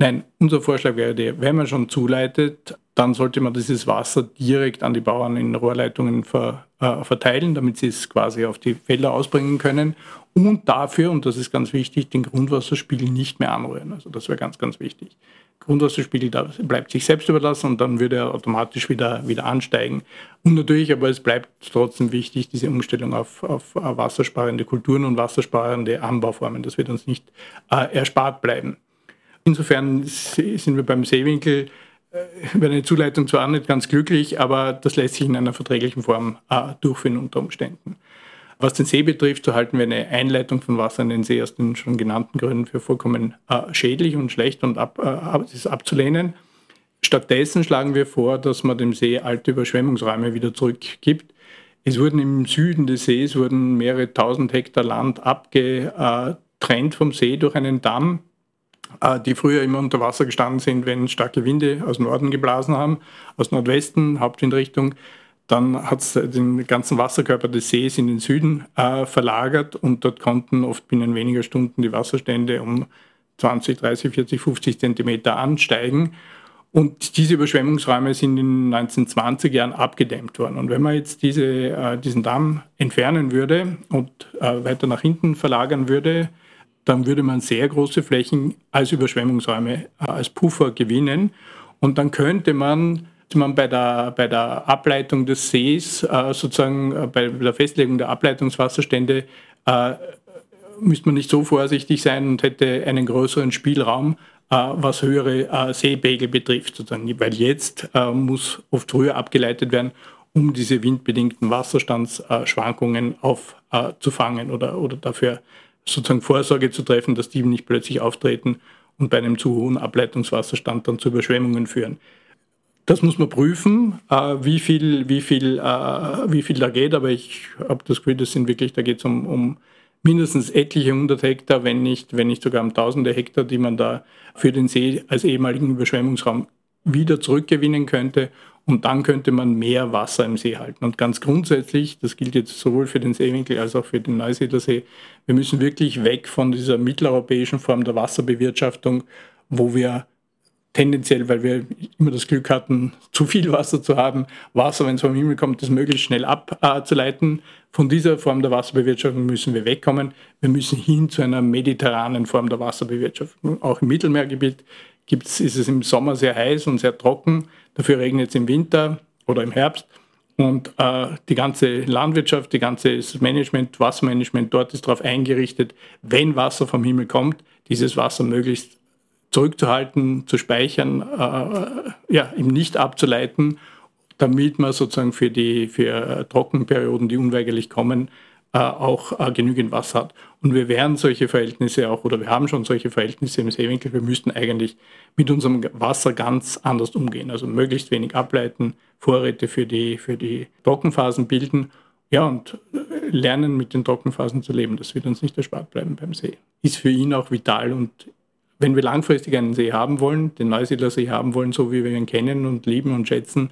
Nein, unser Vorschlag wäre der, wenn man schon zuleitet, dann sollte man dieses Wasser direkt an die Bauern in Rohrleitungen ver, äh, verteilen, damit sie es quasi auf die Felder ausbringen können. Und dafür, und das ist ganz wichtig, den Grundwasserspiegel nicht mehr anrühren. Also das wäre ganz, ganz wichtig. Grundwasserspiegel bleibt sich selbst überlassen und dann würde er automatisch wieder, wieder ansteigen. Und natürlich, aber es bleibt trotzdem wichtig, diese Umstellung auf, auf wassersparende Kulturen und wassersparende Anbauformen. Das wird uns nicht äh, erspart bleiben. Insofern sind wir beim Seewinkel äh, über eine Zuleitung zwar nicht ganz glücklich, aber das lässt sich in einer verträglichen Form äh, durchführen unter Umständen. Was den See betrifft, so halten wir eine Einleitung von Wasser in den See aus den schon genannten Gründen für vollkommen äh, schädlich und schlecht und ab, äh, ist abzulehnen. Stattdessen schlagen wir vor, dass man dem See alte Überschwemmungsräume wieder zurückgibt. Es wurden im Süden des Sees wurden mehrere tausend Hektar Land abgetrennt vom See durch einen Damm, äh, die früher immer unter Wasser gestanden sind, wenn starke Winde aus Norden geblasen haben, aus Nordwesten, Hauptwindrichtung. Dann hat es den ganzen Wasserkörper des Sees in den Süden äh, verlagert und dort konnten oft binnen weniger Stunden die Wasserstände um 20, 30, 40, 50 Zentimeter ansteigen. Und diese Überschwemmungsräume sind in den 1920 Jahren abgedämmt worden. Und wenn man jetzt diese, äh, diesen Damm entfernen würde und äh, weiter nach hinten verlagern würde, dann würde man sehr große Flächen als Überschwemmungsräume, äh, als Puffer gewinnen. Und dann könnte man man bei der, bei der Ableitung des Sees, äh, sozusagen äh, bei der Festlegung der Ableitungswasserstände, äh, müsste man nicht so vorsichtig sein und hätte einen größeren Spielraum, äh, was höhere äh, Seepegel betrifft. Sozusagen. Weil jetzt äh, muss oft früher abgeleitet werden, um diese windbedingten Wasserstandsschwankungen aufzufangen oder, oder dafür sozusagen Vorsorge zu treffen, dass die nicht plötzlich auftreten und bei einem zu hohen Ableitungswasserstand dann zu Überschwemmungen führen. Das muss man prüfen, äh, wie, viel, wie, viel, äh, wie viel da geht, aber ich habe das Gefühl, das sind wirklich, da geht es um, um mindestens etliche hundert Hektar, wenn nicht, wenn nicht sogar tausende Hektar, die man da für den See als ehemaligen Überschwemmungsraum wieder zurückgewinnen könnte. Und dann könnte man mehr Wasser im See halten. Und ganz grundsätzlich, das gilt jetzt sowohl für den Seewinkel als auch für den Neusiedlersee, wir müssen wirklich weg von dieser mitteleuropäischen Form der Wasserbewirtschaftung, wo wir tendenziell, weil wir immer das Glück hatten, zu viel Wasser zu haben, Wasser, wenn es vom Himmel kommt, das möglichst schnell abzuleiten. Von dieser Form der Wasserbewirtschaftung müssen wir wegkommen. Wir müssen hin zu einer mediterranen Form der Wasserbewirtschaftung. Auch im Mittelmeergebiet gibt's, ist es im Sommer sehr heiß und sehr trocken. Dafür regnet es im Winter oder im Herbst. Und äh, die ganze Landwirtschaft, die ganze Management, Wassermanagement dort ist darauf eingerichtet, wenn Wasser vom Himmel kommt, dieses Wasser möglichst zurückzuhalten, zu speichern, äh, ja, eben nicht abzuleiten, damit man sozusagen für die für Trockenperioden, die unweigerlich kommen, äh, auch äh, genügend Wasser hat. Und wir werden solche Verhältnisse auch, oder wir haben schon solche Verhältnisse im Seewinkel, wir müssten eigentlich mit unserem Wasser ganz anders umgehen. Also möglichst wenig ableiten, Vorräte für die, für die Trockenphasen bilden. Ja, und äh, lernen mit den Trockenphasen zu leben. Das wird uns nicht erspart bleiben beim See. Ist für ihn auch vital und wenn wir langfristig einen See haben wollen, den Neusiedler See haben wollen, so wie wir ihn kennen und lieben und schätzen,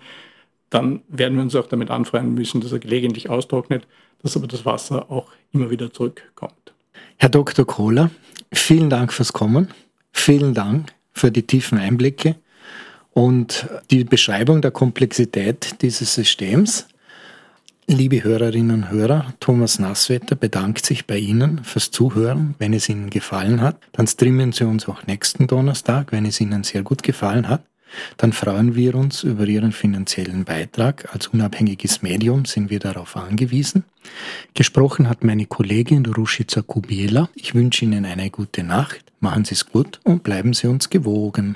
dann werden wir uns auch damit anfreunden müssen, dass er gelegentlich austrocknet, dass aber das Wasser auch immer wieder zurückkommt. Herr Dr. Kohler, vielen Dank fürs Kommen. Vielen Dank für die tiefen Einblicke und die Beschreibung der Komplexität dieses Systems. Liebe Hörerinnen und Hörer, Thomas Nasswetter bedankt sich bei Ihnen fürs Zuhören. Wenn es Ihnen gefallen hat, dann streamen Sie uns auch nächsten Donnerstag, wenn es Ihnen sehr gut gefallen hat. Dann freuen wir uns über Ihren finanziellen Beitrag. Als unabhängiges Medium sind wir darauf angewiesen. Gesprochen hat meine Kollegin Rushica Kubiela. Ich wünsche Ihnen eine gute Nacht, machen Sie es gut und bleiben Sie uns gewogen.